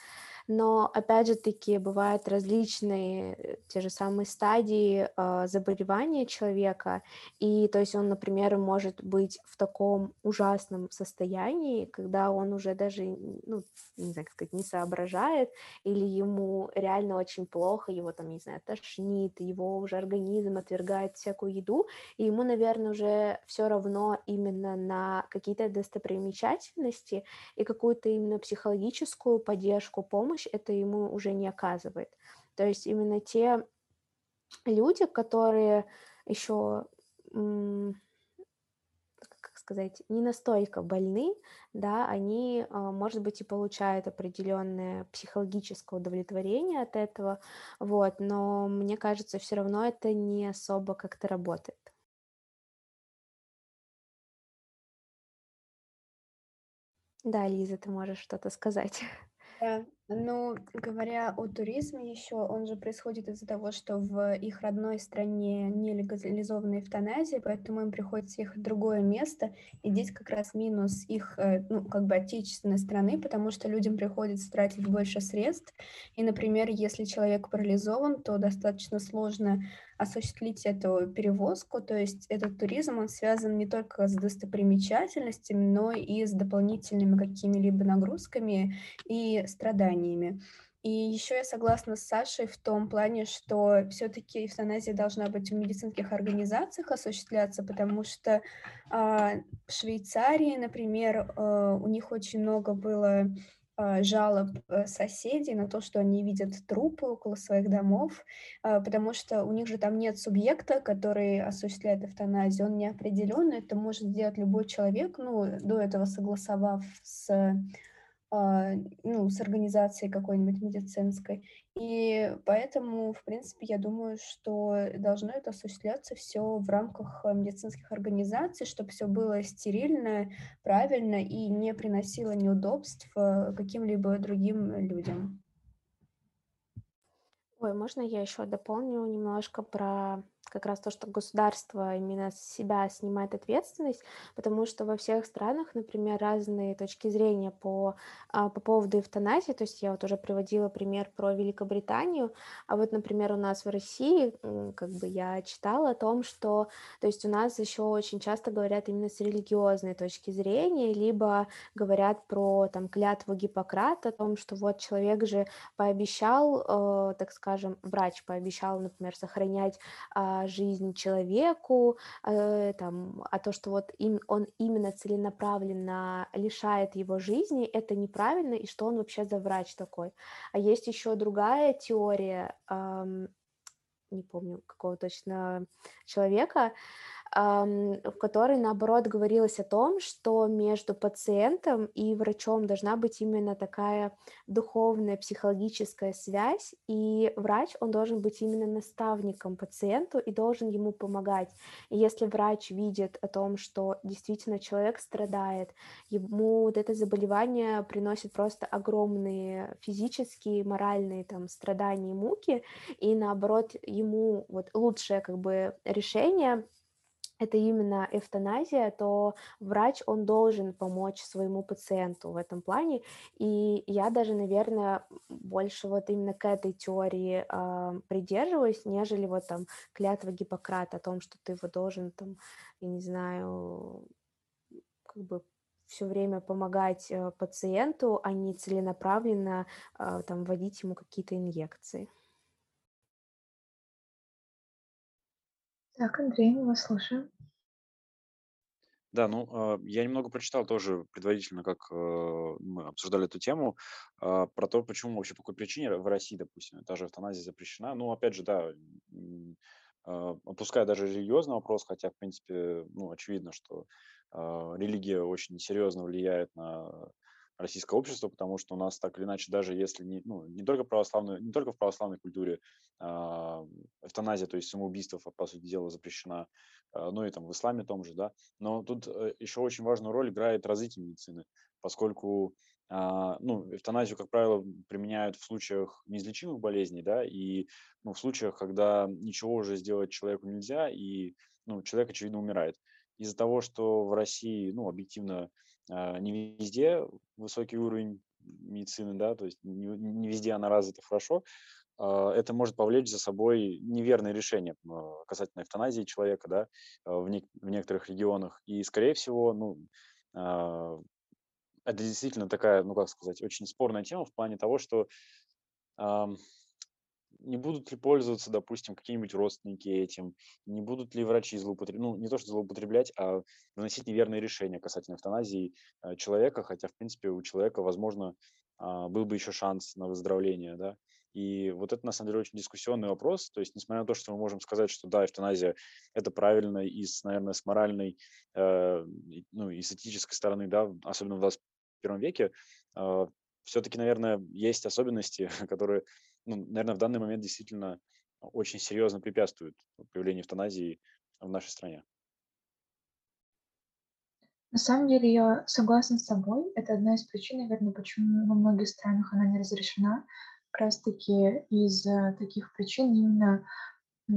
[SPEAKER 2] но опять же таки бывают различные э, те же самые стадии э, заболевания человека, и то есть он, например, может быть в таком ужасном состоянии, когда он уже даже, ну, не знаю, как сказать, не соображает, или ему реально очень плохо, его там, не знаю, тошнит, его уже организм отвергает всякую еду, и ему, наверное, уже все равно именно на какие-то достопримечательности и какую-то именно психологическую поддержку, помощь, помощь это ему уже не оказывает. То есть именно те люди, которые еще, как сказать, не настолько больны, да, они, а, может быть, и получают определенное психологическое удовлетворение от этого, вот, но мне кажется, все равно это не особо как-то работает. Да, Лиза, ты можешь что-то сказать.
[SPEAKER 3] Да, ну, говоря о туризме еще, он же происходит из-за того, что в их родной стране не легализована эвтаназия, поэтому им приходится ехать в другое место, и здесь как раз минус их, э, ну, как бы отечественной страны, потому что людям приходится тратить больше средств, и, например, если человек парализован, то достаточно сложно осуществить эту перевозку, то есть этот туризм, он связан не только с достопримечательностями, но и с дополнительными какими-либо нагрузками и страданиями. И еще я согласна с Сашей в том плане, что все-таки эвтаназия должна быть в медицинских организациях осуществляться, потому что э, в Швейцарии, например, э, у них очень много было а, жалоб э, соседей на то, что они видят трупы около своих домов, а, потому что у них же там нет субъекта, который осуществляет эвтаназию, он не определенный, это может сделать любой человек, ну, до этого согласовав с ну, с организацией какой-нибудь медицинской. И поэтому, в принципе, я думаю, что должно это осуществляться все в рамках э, медицинских организаций, чтобы все было стерильно, правильно и не приносило неудобств э, каким-либо другим людям.
[SPEAKER 2] Ой, можно я еще дополню немножко про как раз то, что государство именно с себя снимает ответственность, потому что во всех странах, например, разные точки зрения по, а, по поводу эвтаназии. То есть я вот уже приводила пример про Великобританию, а вот, например, у нас в России, как бы я читала о том, что, то есть у нас еще очень часто говорят именно с религиозной точки зрения, либо говорят про там клятву Гиппократа, о том, что вот человек же пообещал, э, так скажем, врач пообещал, например, сохранять а, жизнь человеку, э, там, а то, что вот им, он именно целенаправленно лишает его жизни, это неправильно, и что он вообще за врач такой. А есть еще другая теория, эм, не помню какого точно человека, в которой, наоборот, говорилось о том, что между пациентом и врачом должна быть именно такая духовная, психологическая связь, и врач, он должен быть именно наставником пациенту и должен ему помогать. И если врач видит о том, что действительно человек страдает, ему вот это заболевание приносит просто огромные физические, моральные там страдания и муки, и наоборот, ему вот лучшее как бы решение это именно эвтаназия, то врач, он должен помочь своему пациенту в этом плане. И я даже, наверное, больше вот именно к этой теории э, придерживаюсь, нежели вот там клятва Гиппократа о том, что ты его должен там, я не знаю, как бы все время помогать э, пациенту, а не целенаправленно э, там вводить ему какие-то инъекции.
[SPEAKER 1] Так, Андрей, мы вас слушаем.
[SPEAKER 6] Да, ну, а, я немного прочитал тоже предварительно, как э, мы обсуждали эту тему, а, про то, почему вообще по какой причине в России, допустим, та же эвтаназия запрещена. Ну, опять же, да, а, опуская даже религиозный вопрос, хотя, в принципе, ну, очевидно, что религия очень серьезно влияет на российское общество, потому что у нас так или иначе, даже если не, ну, не только православную, не только в православной культуре э, эвтаназия, то есть самоубийство, по сути дела, запрещена, э, ну и там в исламе том же, да, но тут э, еще очень важную роль играет развитие медицины, поскольку э, ну, эвтаназию, как правило, применяют в случаях неизлечимых болезней, да, и ну, в случаях, когда ничего уже сделать человеку нельзя, и ну, человек, очевидно, умирает. Из-за того, что в России, ну, объективно, а, не везде высокий уровень медицины, да, то есть не, не везде она развита хорошо, а, это может повлечь за собой неверное решение а, касательно эвтаназии человека, да, в, не, в некоторых регионах. И, скорее всего, ну, это действительно такая, ну, как сказать, очень спорная тема в плане того, что не будут ли пользоваться, допустим, какие-нибудь родственники этим, не будут ли врачи злоупотреблять, ну, не то, что злоупотреблять, а выносить неверные решения касательно эвтаназии э, человека, хотя, в принципе, у человека, возможно, а, был бы еще шанс на выздоровление, да. И вот это, на самом деле, очень дискуссионный вопрос. То есть, несмотря на то, что мы можем сказать, что да, эвтаназия – это правильно и, с, наверное, с моральной, э, ну, и с этической стороны, да, особенно в 21 веке, э, все-таки, наверное, есть особенности, которые ну, наверное, в данный момент действительно очень серьезно препятствует появлению эвтаназии в нашей стране.
[SPEAKER 1] На самом деле я согласна с тобой. Это одна из причин, наверное, почему во многих странах она не разрешена. Как раз таки из таких причин именно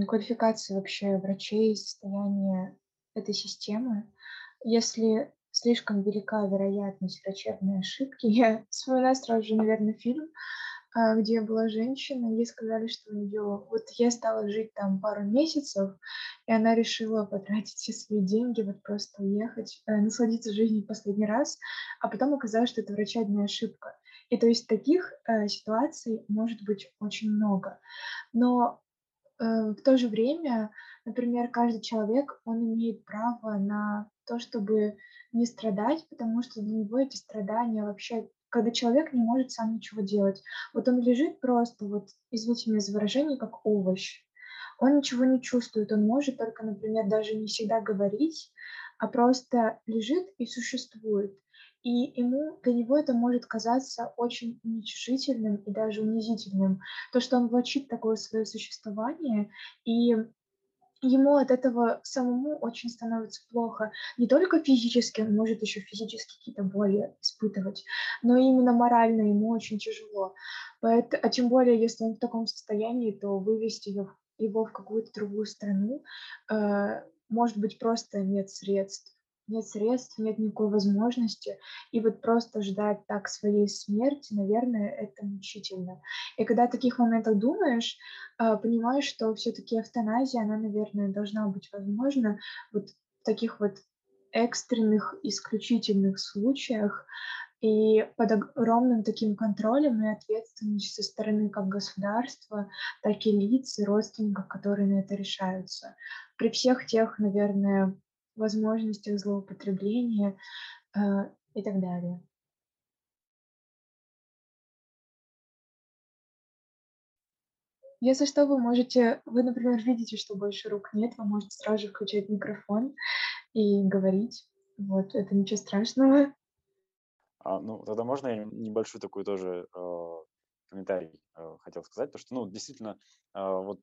[SPEAKER 1] квалификации вообще врачей, состояние этой системы. Если слишком велика вероятность врачебной ошибки, я вспоминаю сразу же, наверное, фильм где была женщина, ей сказали, что у нее вот я стала жить там пару месяцев, и она решила потратить все свои деньги, вот просто уехать, э, насладиться жизнью последний раз, а потом оказалось, что это врачебная ошибка. И то есть таких э, ситуаций может быть очень много. Но э, в то же время, например, каждый человек, он имеет право на то, чтобы не страдать, потому что для него эти страдания вообще когда человек не может сам ничего делать. Вот он лежит просто, вот, извините меня за выражение, как овощ. Он ничего не чувствует, он может только, например, даже не всегда говорить, а просто лежит и существует. И ему, для него это может казаться очень уничижительным и даже унизительным. То, что он влачит такое свое существование, и ему от этого самому очень становится плохо. Не только физически, он может еще физически какие-то боли испытывать, но именно морально ему очень тяжело. Поэтому, а тем более, если он в таком состоянии, то вывести его, его в какую-то другую страну, э, может быть, просто нет средств нет средств, нет никакой возможности, и вот просто ждать так своей смерти, наверное, это мучительно. И когда о таких моментах думаешь, а, понимаешь, что все-таки эвтаназия, она, наверное, должна быть возможна вот в таких вот экстренных, исключительных случаях, и под огромным таким контролем и ответственностью со стороны как государства, так и лиц и родственников, которые на это решаются. При всех тех, наверное, возможностях злоупотребления э, и так далее. Если что, вы можете, вы, например, видите, что больше рук нет, вы можете сразу же включать микрофон и говорить. Вот, это ничего страшного.
[SPEAKER 6] А, ну, тогда можно я небольшой такой тоже э, комментарий э, хотел сказать, то что, ну, действительно, э, вот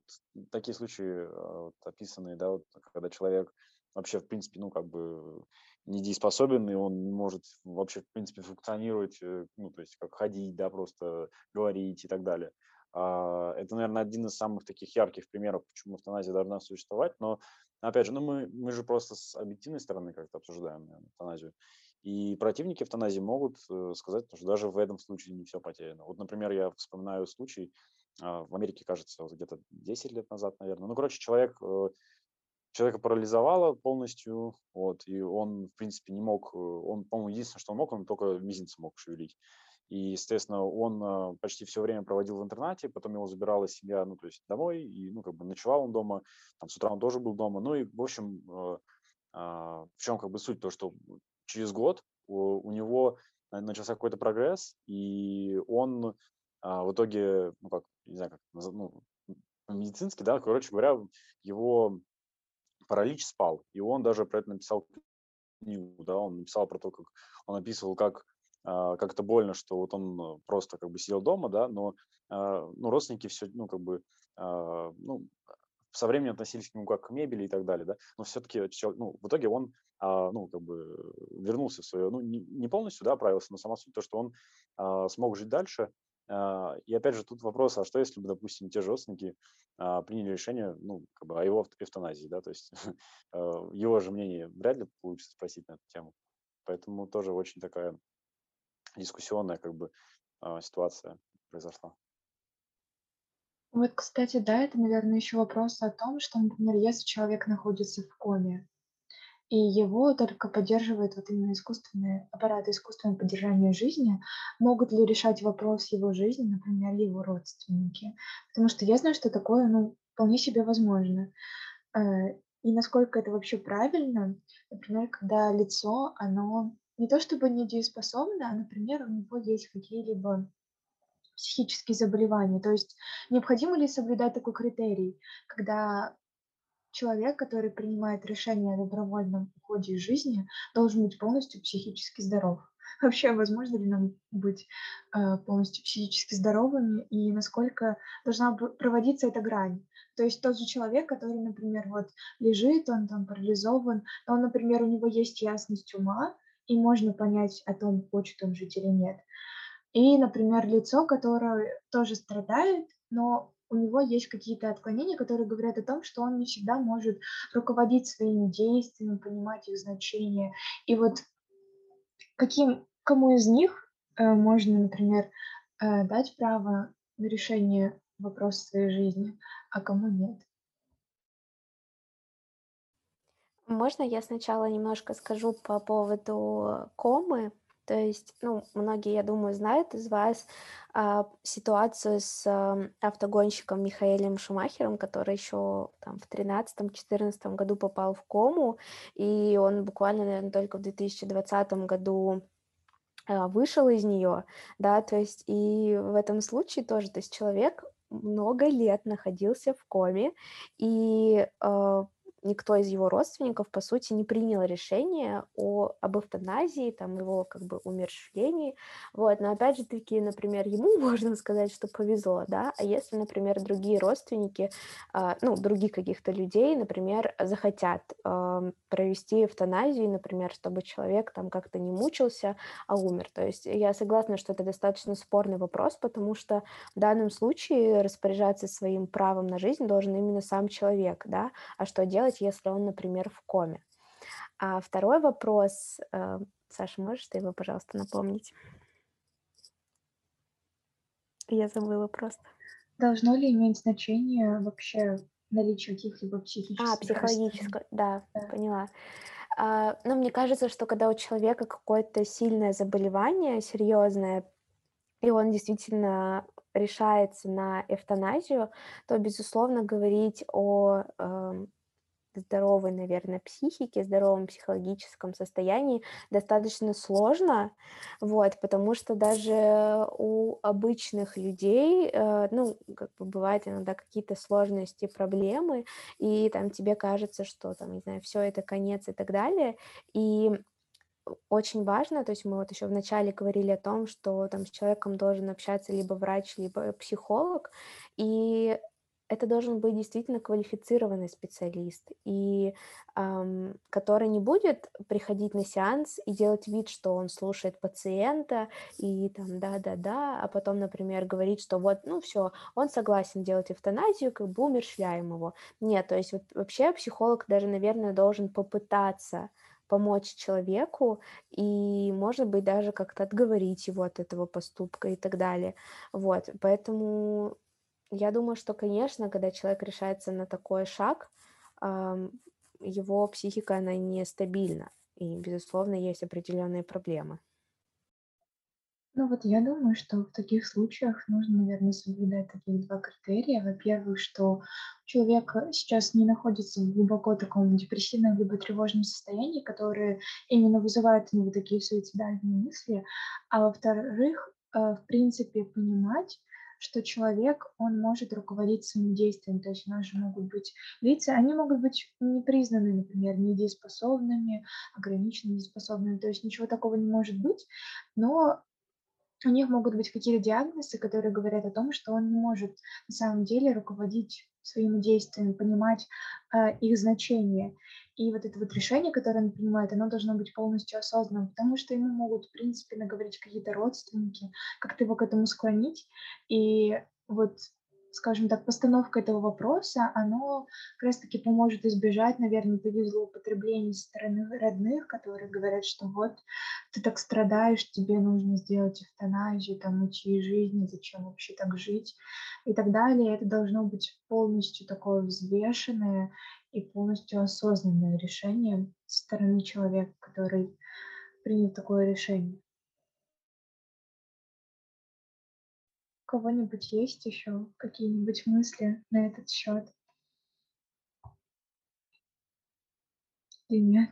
[SPEAKER 6] такие случаи э, описанные, да, вот, когда человек вообще, в принципе, ну, как бы недееспособен, и он может вообще, в принципе, функционировать, э, ну, то есть как ходить, да, просто говорить и так далее. А, это, наверное, один из самых таких ярких примеров, почему эвтаназия должна существовать, но, опять же, ну, мы, мы же просто с объективной стороны как-то обсуждаем наверное. И противники эвтаназии могут э, сказать, что даже в этом случае не все потеряно. Вот, например, я вспоминаю случай, а, в Америке, кажется, где-то 10 лет назад, наверное. Ну, короче, человек э, человека парализовало полностью, вот, и он, в принципе, не мог, э, он, по-моему, единственное, что он мог, он только мизинцем мог шевелить. И, естественно, он э, почти все время проводил в интернате, потом его забирала семья, ну, то есть домой, и, ну, как бы ночевал он дома, там, с утра он тоже был дома, ну, и, в общем, э, а, в чем, как бы, суть, то, что через год у, у него начался какой-то прогресс, и он а, в итоге, ну, как, не знаю, как, ну, медицинский, да, короче говоря, его паралич спал. И он даже про это написал книгу, да, он написал про то, как он описывал, как а, как это больно, что вот он просто как бы сидел дома, да, но а, ну, родственники все, ну, как бы, а, ну, со временем относились к нему как к мебели и так далее, да, но все-таки, ну, в итоге он, ну, как бы вернулся в свое, ну, не полностью, да, оправился, но сама суть то, что он смог жить дальше, и опять же, тут вопрос, а что если бы, допустим, те же родственники а, приняли решение, ну, как бы о его эвтаназии, да, то есть а, его же мнение вряд ли получится спросить на эту тему. Поэтому тоже очень такая дискуссионная, как бы, ситуация произошла.
[SPEAKER 1] Вот, кстати, да, это, наверное, еще вопрос о том, что, например, если человек находится в коме, и его только поддерживает вот именно искусственные аппараты искусственного поддержания жизни. Могут ли решать вопрос его жизни, например, его родственники? Потому что я знаю, что такое, ну, вполне себе возможно. Э, и насколько это вообще правильно, например, когда лицо, оно не то чтобы недееспособно, а, например, у него есть какие-либо психические заболевания. То есть необходимо ли соблюдать такой критерий, когда человек, который принимает решение о добровольном уходе из жизни, должен быть полностью психически здоров. Вообще, возможно ли нам быть э, полностью психически здоровыми и насколько должна проводиться эта грань? То есть тот же человек, который, например, вот лежит, он там парализован, но например, у него есть ясность ума, и можно понять о том, хочет он жить или нет. И, например, лицо, которое тоже страдает, но у него есть какие-то отклонения, которые говорят о том, что он не всегда может руководить своими действиями, понимать их значение. И вот каким, кому из них э, можно, например, э, дать право на решение вопроса своей жизни, а кому нет?
[SPEAKER 2] Можно я сначала немножко скажу по поводу комы? То есть, ну, многие, я думаю, знают из вас а, ситуацию с а, автогонщиком Михаэлем Шумахером, который еще там в 2013-2014 году попал в кому, и он буквально, наверное, только в 2020 году а, вышел из нее, да, то есть и в этом случае тоже, то есть человек много лет находился в коме, и э, никто из его родственников, по сути, не принял решение о, об эвтаназии, там, его как бы умерщвлении, вот, но опять же таки, например, ему можно сказать, что повезло, да, а если, например, другие родственники, э, ну, других каких-то людей, например, захотят э, провести эвтаназию, например, чтобы человек там как-то не мучился, а умер, то есть я согласна, что это достаточно спорный вопрос, потому что в данном случае распоряжаться своим правом на жизнь должен именно сам человек, да, а что делать, если он, например, в коме. А второй вопрос, э, Саша, можешь ты его, пожалуйста, напомнить? Я забыла просто.
[SPEAKER 1] Должно ли иметь значение вообще наличие каких-либо
[SPEAKER 2] А,
[SPEAKER 1] психических
[SPEAKER 2] психологическое, да,
[SPEAKER 1] Да.
[SPEAKER 2] поняла. А, ну, мне кажется, что когда у человека какое-то сильное заболевание, серьезное, и он действительно решается на эвтаназию, то, безусловно, говорить о эм, здоровой, наверное, психике, здоровом психологическом состоянии достаточно сложно, вот, потому что даже у обычных людей, э, ну, как бы бывают иногда какие-то сложности, проблемы, и там тебе кажется, что там, не знаю, все это конец и так далее, и очень важно, то есть мы вот еще вначале говорили о том, что там с человеком должен общаться либо врач, либо психолог, и это должен быть действительно квалифицированный специалист, и ам, который не будет приходить на сеанс и делать вид, что он слушает пациента и там да-да-да, а потом, например, говорить, что вот, ну все, он согласен делать эвтаназию, как бы умерщвляем его. Нет, то есть вообще психолог даже, наверное, должен попытаться помочь человеку и, может быть, даже как-то отговорить его от этого поступка и так далее. Вот, поэтому я думаю, что, конечно, когда человек решается на такой шаг, его психика, она нестабильна, и, безусловно, есть определенные проблемы.
[SPEAKER 1] Ну вот я думаю, что в таких случаях нужно, наверное, соблюдать таких два критерия. Во-первых, что человек сейчас не находится в глубоко таком депрессивном либо тревожном состоянии, которые именно вызывают у него такие суицидальные мысли. А во-вторых, э, в принципе, понимать, что человек, он может руководить своим действием. То есть у нас же могут быть лица, они могут быть не признаны, например, недееспособными, ограниченно дееспособными. То есть ничего такого не может быть, но у них могут быть какие-то диагнозы, которые говорят о том, что он не может на самом деле руководить своими действиями, понимать э, их значение. И вот это вот решение, которое он принимает, оно должно быть полностью осознанным, потому что ему могут, в принципе, наговорить какие-то родственники, как-то его к этому склонить. И вот скажем так, постановка этого вопроса, оно как раз-таки поможет избежать, наверное, таких злоупотреблений со стороны родных, которые говорят, что вот ты так страдаешь, тебе нужно сделать эвтаназию, там, из жизни, зачем вообще так жить и так далее. Это должно быть полностью такое взвешенное и полностью осознанное решение со стороны человека, который принял такое решение. Кого-нибудь есть еще какие-нибудь мысли на этот счет? Или нет?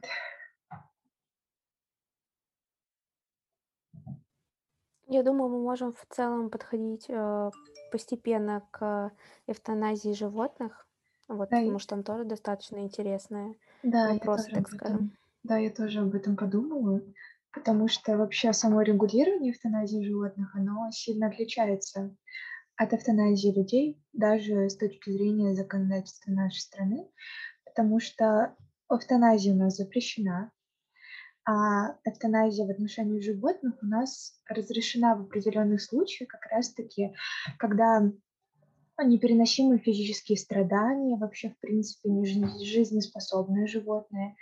[SPEAKER 2] Я думаю, мы можем в целом подходить э, постепенно к эвтаназии животных, вот,
[SPEAKER 1] Да,
[SPEAKER 2] потому что там тоже достаточно интересные
[SPEAKER 1] да,
[SPEAKER 2] вопросы, так скажем.
[SPEAKER 1] этом. Да, я тоже об этом подумала, потому что вообще само регулирование эвтаназии животных, оно сильно отличается от эвтаназии людей, даже с точки зрения законодательства нашей страны, потому что эвтаназия у нас запрещена, а эвтаназия в отношении животных у нас разрешена в определенных случаях, как раз-таки, когда непереносимые физические страдания, вообще, в принципе, не жизнь- жизнеспособное животное,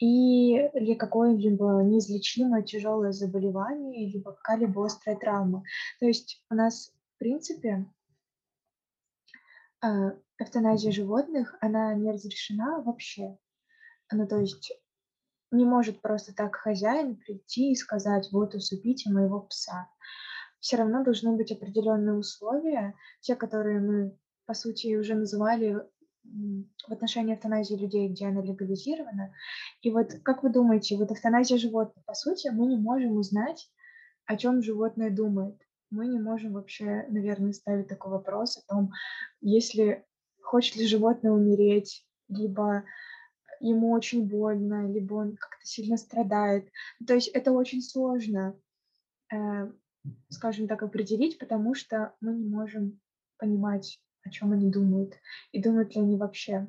[SPEAKER 1] и или какое-либо неизлечимое тяжелое заболевание, либо какая-либо острая травма. То есть у нас, в принципе, а, эвтаназия животных, она не разрешена вообще. Ну, то есть не может просто так хозяин прийти и сказать, вот усыпите моего пса. Все равно должны быть определенные условия, те, которые мы, по сути, уже называли в отношении эвтаназии людей, где она легализирована. И вот как вы думаете, вот эвтаназия животных, по сути, мы не можем узнать, о чем животное думает. Мы не можем вообще, наверное, ставить такой вопрос о том, если хочет ли животное умереть, либо ему очень больно, либо он как-то сильно страдает. То есть это очень сложно, э, скажем так, определить, потому что мы не можем понимать, о чем они думают и думают ли они вообще.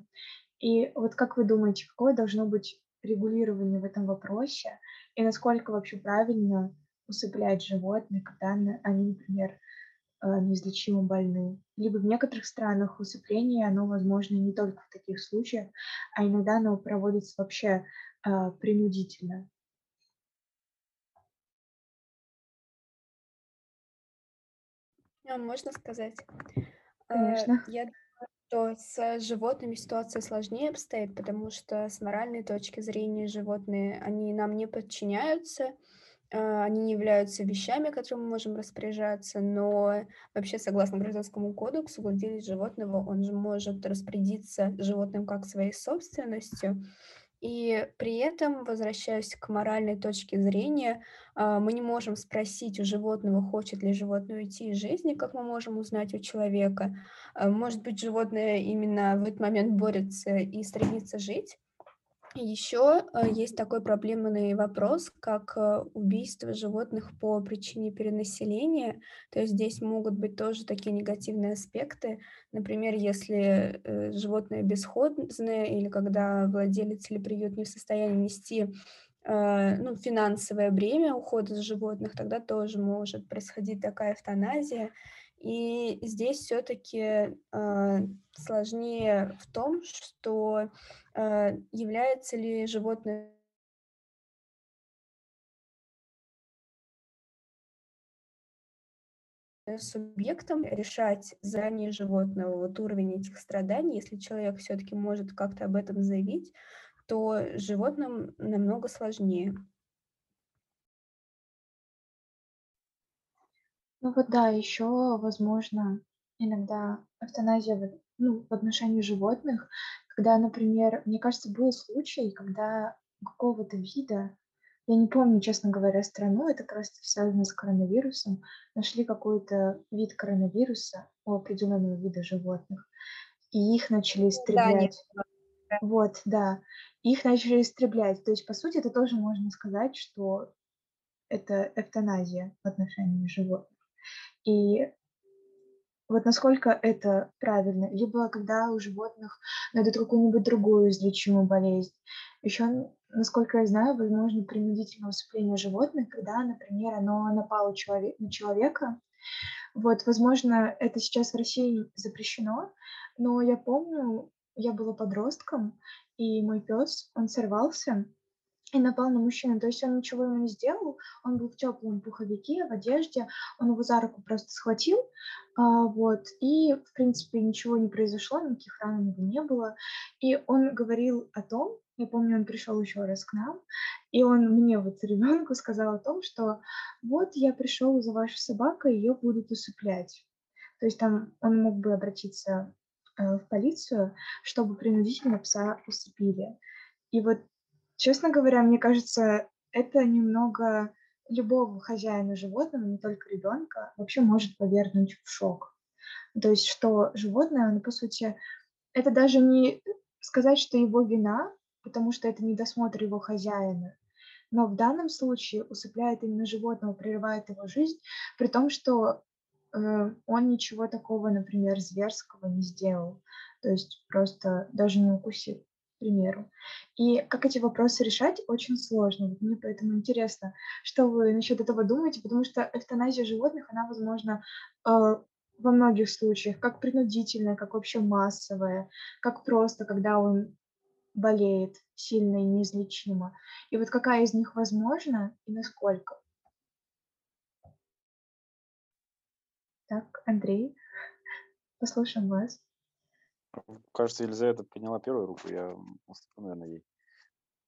[SPEAKER 1] И вот как вы думаете, какое должно быть регулирование в этом вопросе и насколько вообще правильно усыплять животных, когда они, например, э, неизлечимо больны. Либо в некоторых странах усыпление, оно возможно не только в таких случаях, а иногда оно проводится вообще э, принудительно.
[SPEAKER 3] А, можно сказать? Э,
[SPEAKER 1] Конечно.
[SPEAKER 3] Я думаю, что с животными ситуация сложнее обстоит, потому что с моральной точки зрения животные, они нам не подчиняются, а, они не являются вещами, которыми мы можем распоряжаться, но вообще, согласно Гражданскому кодексу, владелец животного, он же может распорядиться животным как своей собственностью, и при этом, возвращаясь к моральной точке зрения, а, мы не можем спросить у животного, хочет ли животное уйти из жизни, как мы можем узнать у человека. А, может быть, животное именно в этот момент борется и стремится жить, еще э, есть такой проблемный вопрос, как э, убийство животных по причине перенаселения. То есть здесь могут быть тоже такие негативные аспекты. Например, если э, животное бесхозное или когда владелец или приют не в состоянии нести ну, финансовое бремя ухода за животных, тогда тоже может происходить такая эвтаназия. И здесь все-таки э, сложнее в том, что э, является ли животное субъектом решать заранее животного вот уровень этих страданий, если человек все-таки может как-то об этом заявить, то животным намного сложнее.
[SPEAKER 1] Ну вот да, еще, возможно, иногда эвтаназия в, ну, в отношении животных, когда, например, мне кажется, был случай, когда какого-то вида, я не помню, честно говоря, страну, это как раз связано с коронавирусом, нашли какой-то вид коронавируса у определенного вида животных, и их начали истреблять. Да, вот, да. Их начали истреблять. То есть, по сути, это тоже можно сказать, что это эвтаназия в отношении животных. И вот насколько это правильно, либо когда у животных найдут какую-нибудь другую излечимую болезнь. Еще, насколько я знаю, возможно принудительное усыпление животных, когда, например, оно напало на человека. Вот, возможно, это сейчас в России запрещено, но я помню, я была подростком, и мой пес, он сорвался, и напал на мужчину. То есть он ничего ему не сделал, он был в теплом пуховике, в одежде, он его за руку просто схватил, а, вот, и, в принципе, ничего не произошло, никаких ран у него не было. И он говорил о том, я помню, он пришел еще раз к нам, и он мне, вот ребенку, сказал о том, что вот я пришел за вашей собакой, ее будут усыплять. То есть там он мог бы обратиться э, в полицию, чтобы принудительно пса усыпили. И вот Честно говоря, мне кажется, это немного любого хозяина животного, не только ребенка, вообще может повергнуть в шок. То есть, что животное, оно, по сути, это даже не сказать, что его вина, потому что это недосмотр его хозяина, но в данном случае усыпляет именно животного, прерывает его жизнь, при том, что э, он ничего такого, например, зверского не сделал, то есть просто даже не укусил примеру. И как эти вопросы решать, очень сложно. Мне поэтому интересно, что вы насчет этого думаете, потому что эвтаназия животных, она, возможно, э, во многих случаях, как принудительная, как вообще массовая, как просто, когда он болеет сильно и неизлечимо. И вот какая из них возможна и насколько? Так, Андрей, послушаем вас.
[SPEAKER 6] Кажется, Елизавета подняла первую руку, я уступлю, наверное, ей.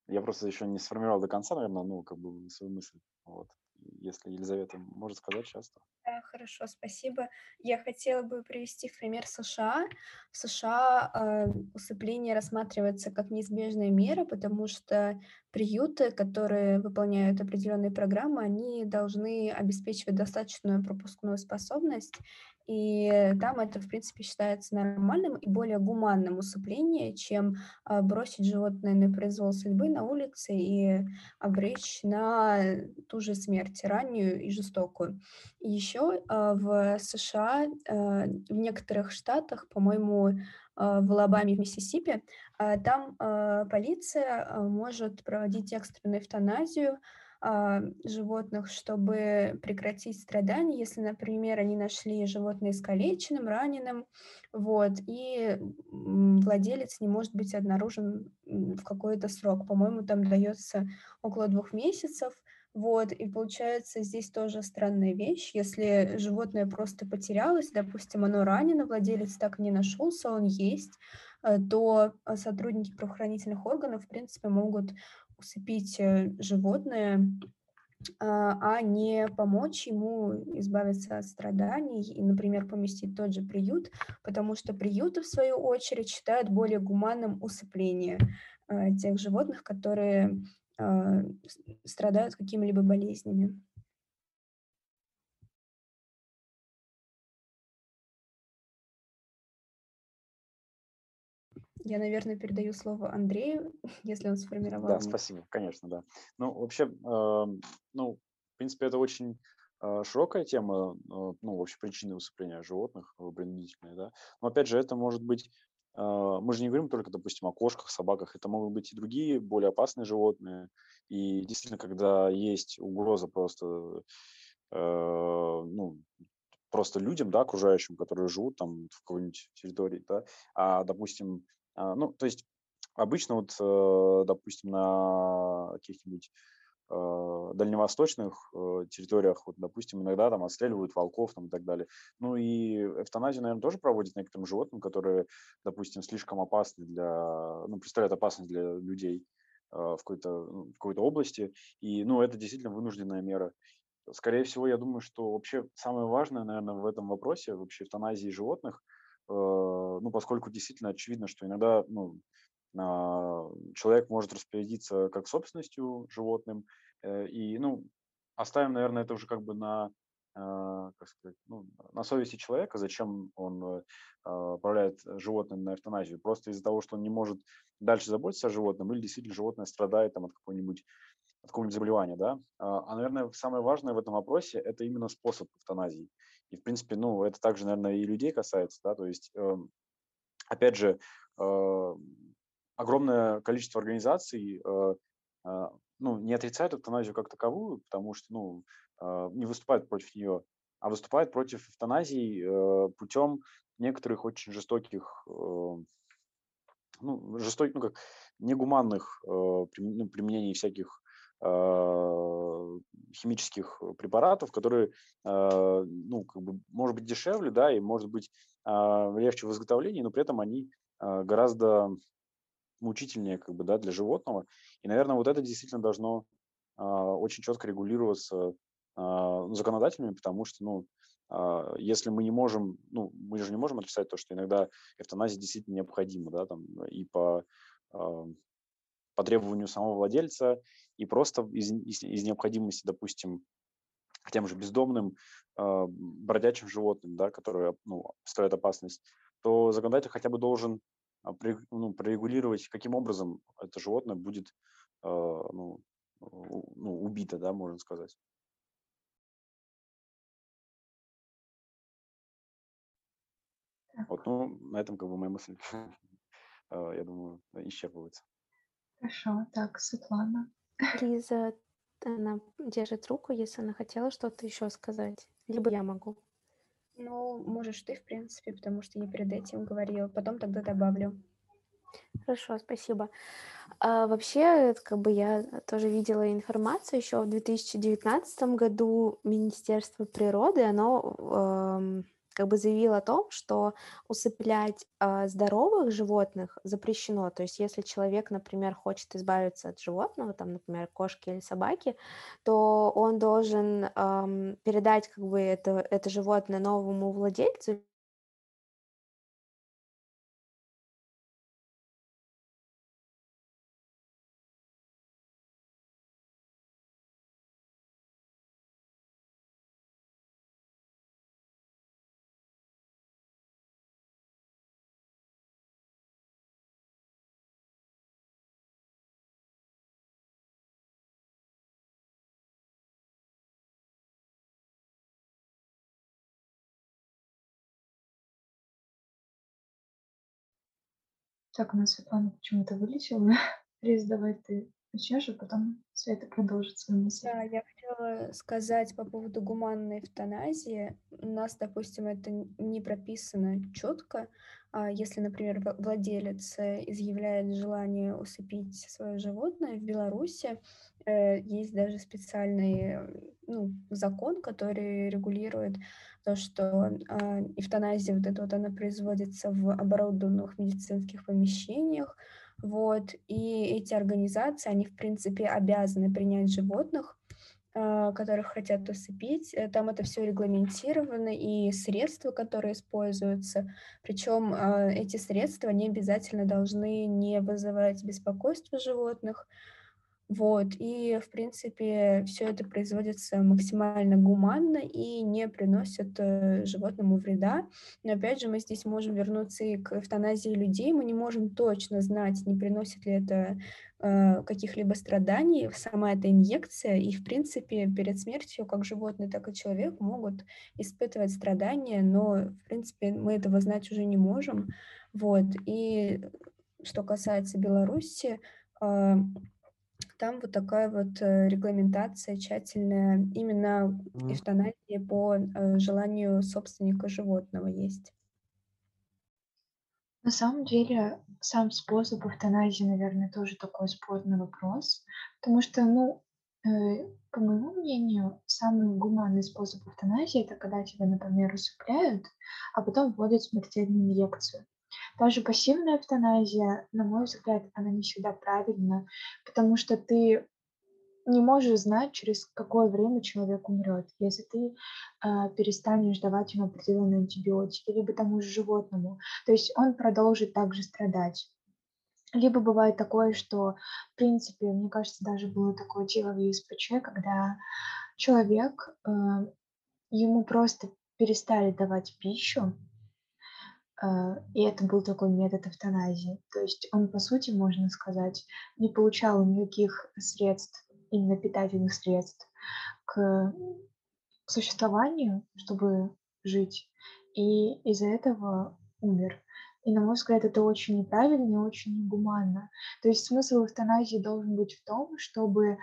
[SPEAKER 6] Я просто еще не сформировал до конца, наверное, ну, как бы свою мысль. Вот. Если Елизавета может сказать сейчас, то
[SPEAKER 3] хорошо, спасибо. Я хотела бы привести пример США. В США э, усыпление рассматривается как неизбежная мера, потому что приюты, которые выполняют определенные программы, они должны обеспечивать достаточную пропускную способность, и там это, в принципе, считается нормальным и более гуманным усыпление, чем а, бросить животное на произвол судьбы на улице и обречь на ту же смерть, раннюю и жестокую. Еще а, в США, а, в некоторых штатах, по-моему, в Алабаме в Миссисипи, там полиция может проводить экстренную эвтаназию, а, животных, чтобы прекратить страдания, если, например, они нашли животное искалеченным, раненым, вот, и владелец не может быть обнаружен в какой-то срок. По-моему, там дается около двух месяцев, вот, и получается здесь тоже странная вещь, если животное просто потерялось, допустим, оно ранено, владелец так и не нашелся, он есть, э, то сотрудники правоохранительных органов, в принципе, могут усыпить э, животное, а, а не помочь ему избавиться от страданий и, например, поместить тот же приют, потому что приюты, в свою очередь, считают более гуманным усыпление э, тех животных, которые страдают какими-либо болезнями. Я, наверное, передаю слово Андрею, если он сформировал.
[SPEAKER 6] Да, спасибо, конечно, да. Ну, вообще, э, ну, в принципе, это очень э, широкая тема, ну, вообще причины усыпления животных принудительные, да. Но, опять же, это может быть, мы же не говорим только, допустим, о кошках, собаках, это могут быть и другие более опасные животные. И действительно, когда есть угроза просто, э, ну, просто людям, да, окружающим, которые живут там в какой-нибудь территории, да, а, допустим, а, ну, то есть обычно вот, допустим, на каких-нибудь дальневосточных э, территориях, вот, допустим, иногда там отстреливают волков там, и так далее. Ну и эвтаназию, наверное, тоже проводят некоторым животным, которые, допустим, слишком опасны для, ну, представляют опасность для людей в какой-то, ну, в какой-то области. И, ну, это действительно вынужденная мера. Скорее всего, я думаю, что вообще самое важное, наверное, в этом вопросе, вообще эвтаназии животных – Э, ну, поскольку действительно очевидно, что иногда ну, человек может распорядиться как собственностью животным, э, и, ну, оставим, наверное, это уже как бы на, а, как сказать, ну, на совести человека, зачем он а, отправляет животным на эвтаназию, просто из-за того, что он не может дальше заботиться о животном, или действительно животное страдает там, от какого-нибудь от какого-нибудь заболевания, да. А, наверное, самое важное в этом вопросе – это именно способ эвтаназии. И, в принципе, ну, это также, наверное, и людей касается, да, то есть, э, опять же, огромное количество организаций, э, э, ну, не отрицают эвтаназию как таковую, потому что, ну, э, не выступают против нее, а выступают против эвтаназии путем некоторых очень жестоких, ну, жестоких, ну, как негуманных э, применений всяких химических препаратов, которые, ну, как бы, может быть, дешевле, да, и может быть легче в изготовлении, но при этом они гораздо мучительнее, как бы, да, для животного. И, наверное, вот это действительно должно очень четко регулироваться ну, законодателями, потому что, ну, если мы не можем, ну, мы же не можем отрицать то, что иногда эвтаназия действительно необходима, да, там, и по по требованию самого владельца и просто из, из, из необходимости, допустим, к тем же бездомным, э, бродячим животным, да, которые ну, представляют опасность, то законодатель хотя бы должен э, ну, прорегулировать, каким образом это животное будет э, ну, ну, убито, да, можно сказать. Вот, ну, на этом как бы моя мысль, э, я думаю, исчерпывается.
[SPEAKER 1] Хорошо. Так, Светлана.
[SPEAKER 2] Лиза, она держит руку, если она хотела что-то еще сказать. Либо я могу.
[SPEAKER 3] Ну, можешь ты, в принципе, потому что я перед этим говорила. Потом тогда добавлю.
[SPEAKER 2] Хорошо, спасибо. А, вообще, как бы я тоже видела информацию еще в 2019 году Министерство природы, оно эм, как бы заявил о том, что усыплять э, здоровых животных запрещено. То есть если человек, например, хочет избавиться от животного, там, например, кошки или собаки, то он должен эм, передать как бы это, это животное новому владельцу
[SPEAKER 1] Так, у нас Светлана почему-то вылетела. Лиз, давай ты начнешь, а потом Света продолжит свою мысль.
[SPEAKER 3] Да, я хотела сказать по поводу гуманной эвтаназии. У нас, допустим, это не прописано четко. А если, например, владелец э, изъявляет желание усыпить свое животное в Беларуси, э, есть даже специальный ну, закон, который регулирует то, что э, эвтаназия вот эта вот, она производится в оборудованных медицинских помещениях, вот, и эти организации, они, в принципе, обязаны принять животных, э, которых хотят усыпить. Э, там это все регламентировано, и средства, которые используются, причем э, эти средства не обязательно должны не вызывать беспокойство животных, вот, и, в принципе, все это производится максимально гуманно и не приносит э, животному вреда. Но, опять же, мы здесь можем вернуться и к эвтаназии людей. Мы не можем точно знать, не приносит ли это э, каких-либо страданий сама эта инъекция. И, в принципе, перед смертью как животные, так и человек могут испытывать страдания, но, в принципе, мы этого знать уже не можем. Вот, и что касается Беларуси, э, там вот такая вот э, регламентация тщательная, именно эвтаназии по э, желанию собственника животного есть.
[SPEAKER 1] На самом деле, сам способ эвтаназии, наверное, тоже такой спорный вопрос, потому что, ну, э, по моему мнению, самый гуманный способ эвтаназии– это когда тебя, например, усыпляют, а потом вводят смертельную инъекцию. Даже пассивная эвтаназия, на мой взгляд, она не всегда правильна, потому что ты не можешь знать, через какое время человек умрет. Если ты э, перестанешь давать ему определенные антибиотики, либо тому же животному, то есть он продолжит также страдать. Либо бывает такое, что, в принципе, мне кажется, даже было такое дело в ЕСПЧ, когда человек, э, ему просто перестали давать пищу, и это был такой метод эвтаназии. То есть он, по сути, можно сказать, не получал никаких средств, именно питательных средств к существованию, чтобы жить, и из-за этого умер. И, на мой взгляд, это очень неправильно и очень негуманно. То есть смысл эвтаназии должен быть в том, чтобы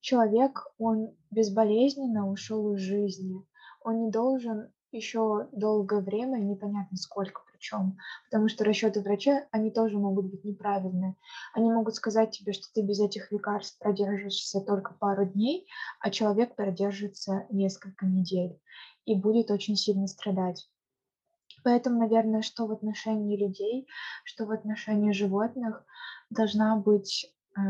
[SPEAKER 1] человек, он безболезненно ушел из жизни. Он не должен еще долгое время, непонятно сколько причем, потому что расчеты врача, они тоже могут быть неправильные. Они могут сказать тебе, что ты без этих лекарств продержишься только пару дней, а человек продержится несколько недель и будет очень сильно страдать. Поэтому, наверное, что в отношении людей, что в отношении животных должна быть э,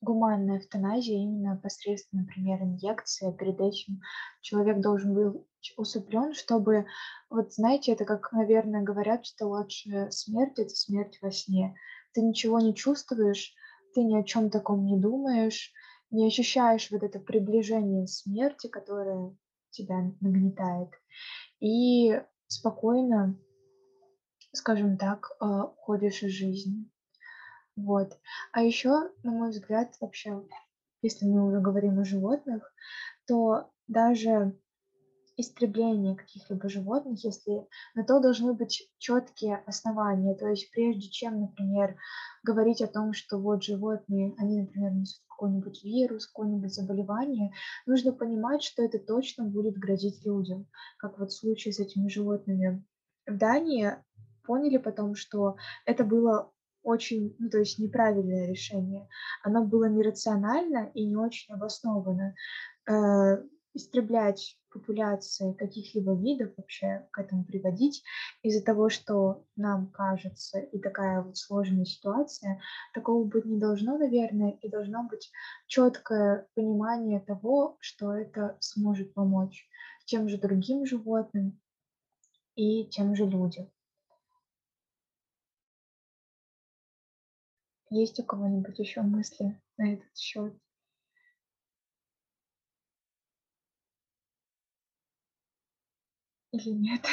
[SPEAKER 1] гуманная эвтаназия именно посредством, например, инъекции. Перед этим человек должен был усыплен, чтобы, вот знаете, это как, наверное, говорят, что лучшая смерть – это смерть во сне. Ты ничего не чувствуешь, ты ни о чем таком не думаешь, не ощущаешь вот это приближение смерти, которое тебя нагнетает. И спокойно, скажем так, э, уходишь из жизни. Вот. А еще, на мой взгляд, вообще, если мы уже говорим о животных, то даже истребление каких-либо животных, если на то должны быть четкие основания. То есть прежде чем, например, говорить о том, что вот животные, они, например, несут какой-нибудь вирус, какое-нибудь заболевание, нужно понимать, что это точно будет грозить людям, как вот в случае с этими животными. В Дании поняли потом, что это было очень, ну, то есть неправильное решение. Оно было нерационально и не очень обосновано. Э, истреблять популяции каких-либо видов, вообще к этому приводить, из-за того, что нам кажется, и такая вот сложная ситуация, такого быть не должно, наверное, и должно быть четкое понимание того, что это сможет помочь тем же другим животным и тем же людям. Есть у кого-нибудь еще мысли на этот счет? Или нет?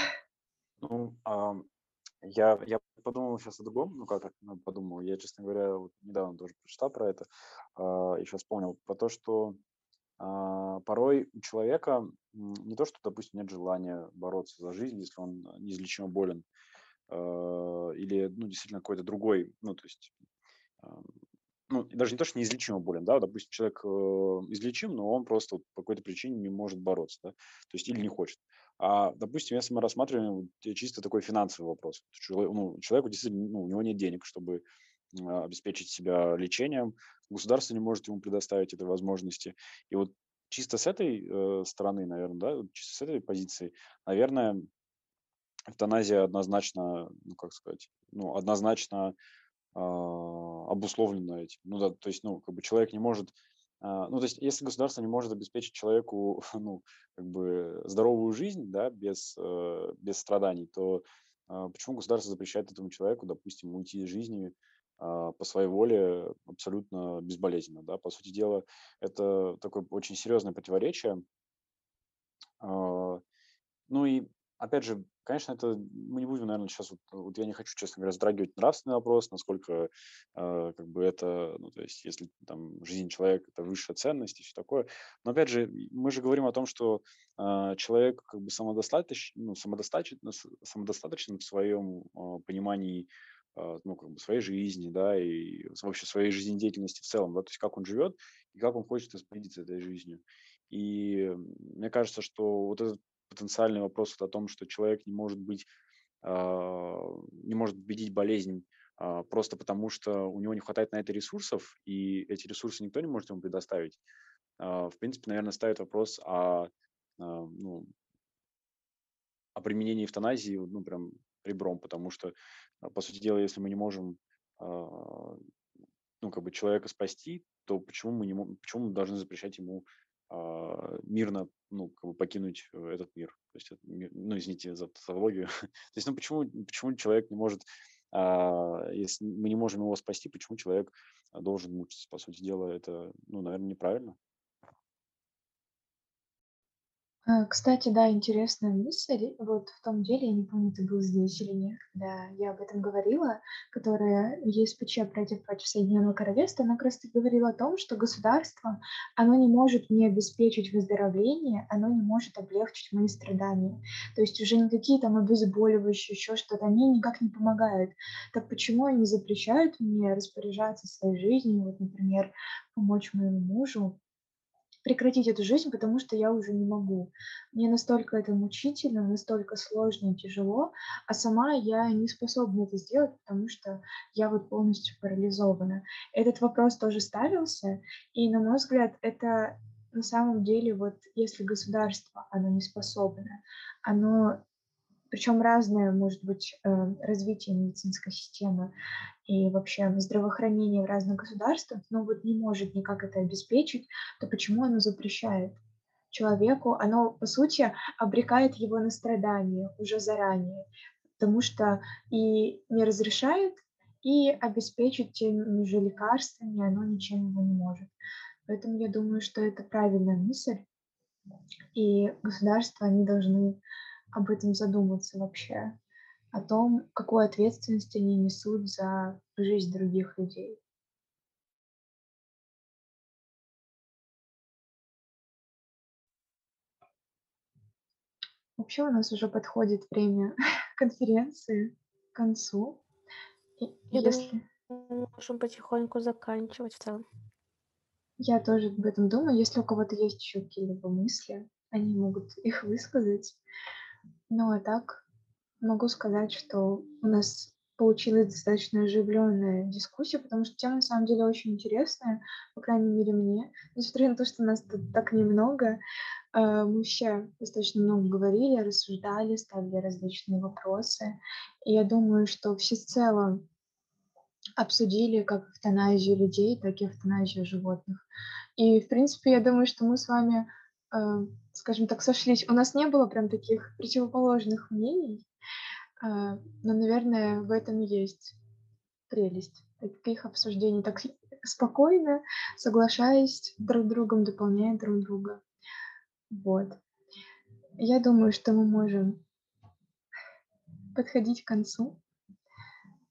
[SPEAKER 6] Ну, а, я, я подумал сейчас о другом, ну как ну, подумал, я, честно говоря, вот недавно тоже прочитал про это, а, и сейчас вспомнил, про то, что а, порой у человека не то, что, допустим, нет желания бороться за жизнь, если он неизлечимо болен, а, или, ну, действительно какой-то другой, ну, то есть, а, ну, даже не то, что неизлечимо болен, да, допустим, человек э, излечим, но он просто по какой-то причине не может бороться, да, то есть или не хочет. А, допустим, если мы рассматриваем чисто такой финансовый вопрос, ну, человеку действительно, ну, у него нет денег, чтобы обеспечить себя лечением, государство не может ему предоставить этой возможности. И вот чисто с этой э, стороны, наверное, да, чисто с этой позиции, наверное, эвтаназия однозначно, ну, как сказать, ну, однозначно э, обусловлена этим. Ну, да, то есть, ну, как бы человек не может а, ну, то есть, если государство не может обеспечить человеку, ну, как бы здоровую жизнь, да, без, э, без страданий, то а, почему государство запрещает этому человеку, допустим, уйти из жизни а, по своей воле абсолютно безболезненно, да? По сути дела, это такое очень серьезное противоречие. Ну и опять же, конечно, это мы не будем, наверное, сейчас вот, вот я не хочу, честно говоря, затрагивать нравственный вопрос, насколько э, как бы это, ну то есть, если там жизнь человека это высшая ценность и все такое, но опять же, мы же говорим о том, что э, человек как бы самодостаточен, ну самодостаточен, самодостаточен в своем э, понимании э, ну, как бы своей жизни, да, и вообще своей жизнедеятельности в целом, да, то есть как он живет и как он хочет распорядиться этой жизнью. И мне кажется, что вот этот потенциальный вопрос о том, что человек не может быть, а, не может победить болезнь а, просто потому, что у него не хватает на это ресурсов, и эти ресурсы никто не может ему предоставить, а, в принципе, наверное, ставит вопрос о, ну, о применении эвтаназии, ну, прям ребром, потому что, по сути дела, если мы не можем ну, как бы человека спасти, то почему мы, не, почему мы должны запрещать ему мирно ну, как бы покинуть э, этот мир. То есть, ну, извините за тавтологию. То есть, ну, почему, почему человек не может, а, если мы не можем его спасти, почему человек должен мучиться? По сути дела, это, ну, наверное, неправильно.
[SPEAKER 1] А, кстати, да, интересная мысль. Вот в том деле, я не помню, ты был здесь или нет, когда я об этом говорила, которая ЕСПЧ против против Соединенного Королевства, она как раз таки говорила о том, что государство, оно не может не обеспечить выздоровление, оно не может облегчить мои страдания. То есть уже никакие там обезболивающие, еще что-то, они никак не помогают. Так почему они запрещают мне распоряжаться своей жизнью, вот, например, помочь моему мужу прекратить эту жизнь, потому что я уже не могу. Мне настолько это мучительно, настолько сложно и тяжело, а сама я не способна это сделать, потому что я вот полностью парализована. Этот вопрос тоже ставился, и, на мой взгляд, это на самом деле вот если государство, оно не способно, оно причем разное может быть э, развитие медицинской системы и вообще здравоохранение в разных государствах, но вот не может никак это обеспечить, то почему оно запрещает человеку? Оно, по сути, обрекает его на страдания уже заранее, потому что и не разрешает, и обеспечить теми же лекарствами оно ничем его не может. Поэтому я думаю, что это правильная мысль, и государства, они должны об этом задуматься вообще, о том, какую ответственность они несут за жизнь других людей. Вообще у нас уже подходит время конференции к концу. И
[SPEAKER 2] Я
[SPEAKER 1] если
[SPEAKER 2] думаю, можем потихоньку заканчивать в целом.
[SPEAKER 1] я тоже об этом думаю, если у кого-то есть еще какие-либо мысли, они могут их высказать. Ну а так могу сказать, что у нас получилась достаточно оживленная дискуссия, потому что тема на самом деле очень интересная, по крайней мере мне. Несмотря на то, что нас тут так немного, э, мы все достаточно много говорили, рассуждали, ставили различные вопросы. И я думаю, что всецело обсудили как эвтаназию людей, так и эвтаназию животных. И, в принципе, я думаю, что мы с вами, скажем так, сошлись. У нас не было прям таких противоположных мнений, э, но, наверное, в этом есть прелесть таких обсуждений, так спокойно, соглашаясь друг с другом, дополняя друг друга. Вот. Я думаю, что мы можем подходить к концу.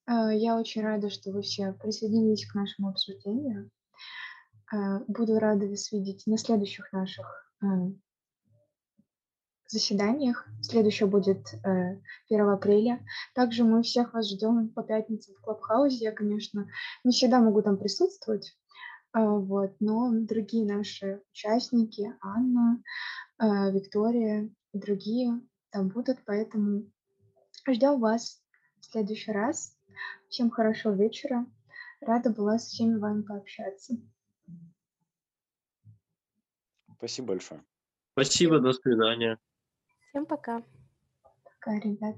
[SPEAKER 1] Э, я очень рада, что вы все присоединились к нашему обсуждению. Э, буду рада вас видеть на следующих наших э, заседаниях. Следующее будет 1 апреля. Также мы всех вас ждем по пятницам в Клабхаусе. Я, конечно, не всегда могу там присутствовать, вот, но другие наши участники, Анна, Виктория и другие там будут, поэтому ждем вас в следующий раз. Всем хорошего вечера. Рада была со всеми вами пообщаться.
[SPEAKER 6] Спасибо большое.
[SPEAKER 5] Спасибо, до свидания.
[SPEAKER 2] Всем пока.
[SPEAKER 1] Пока, ребят.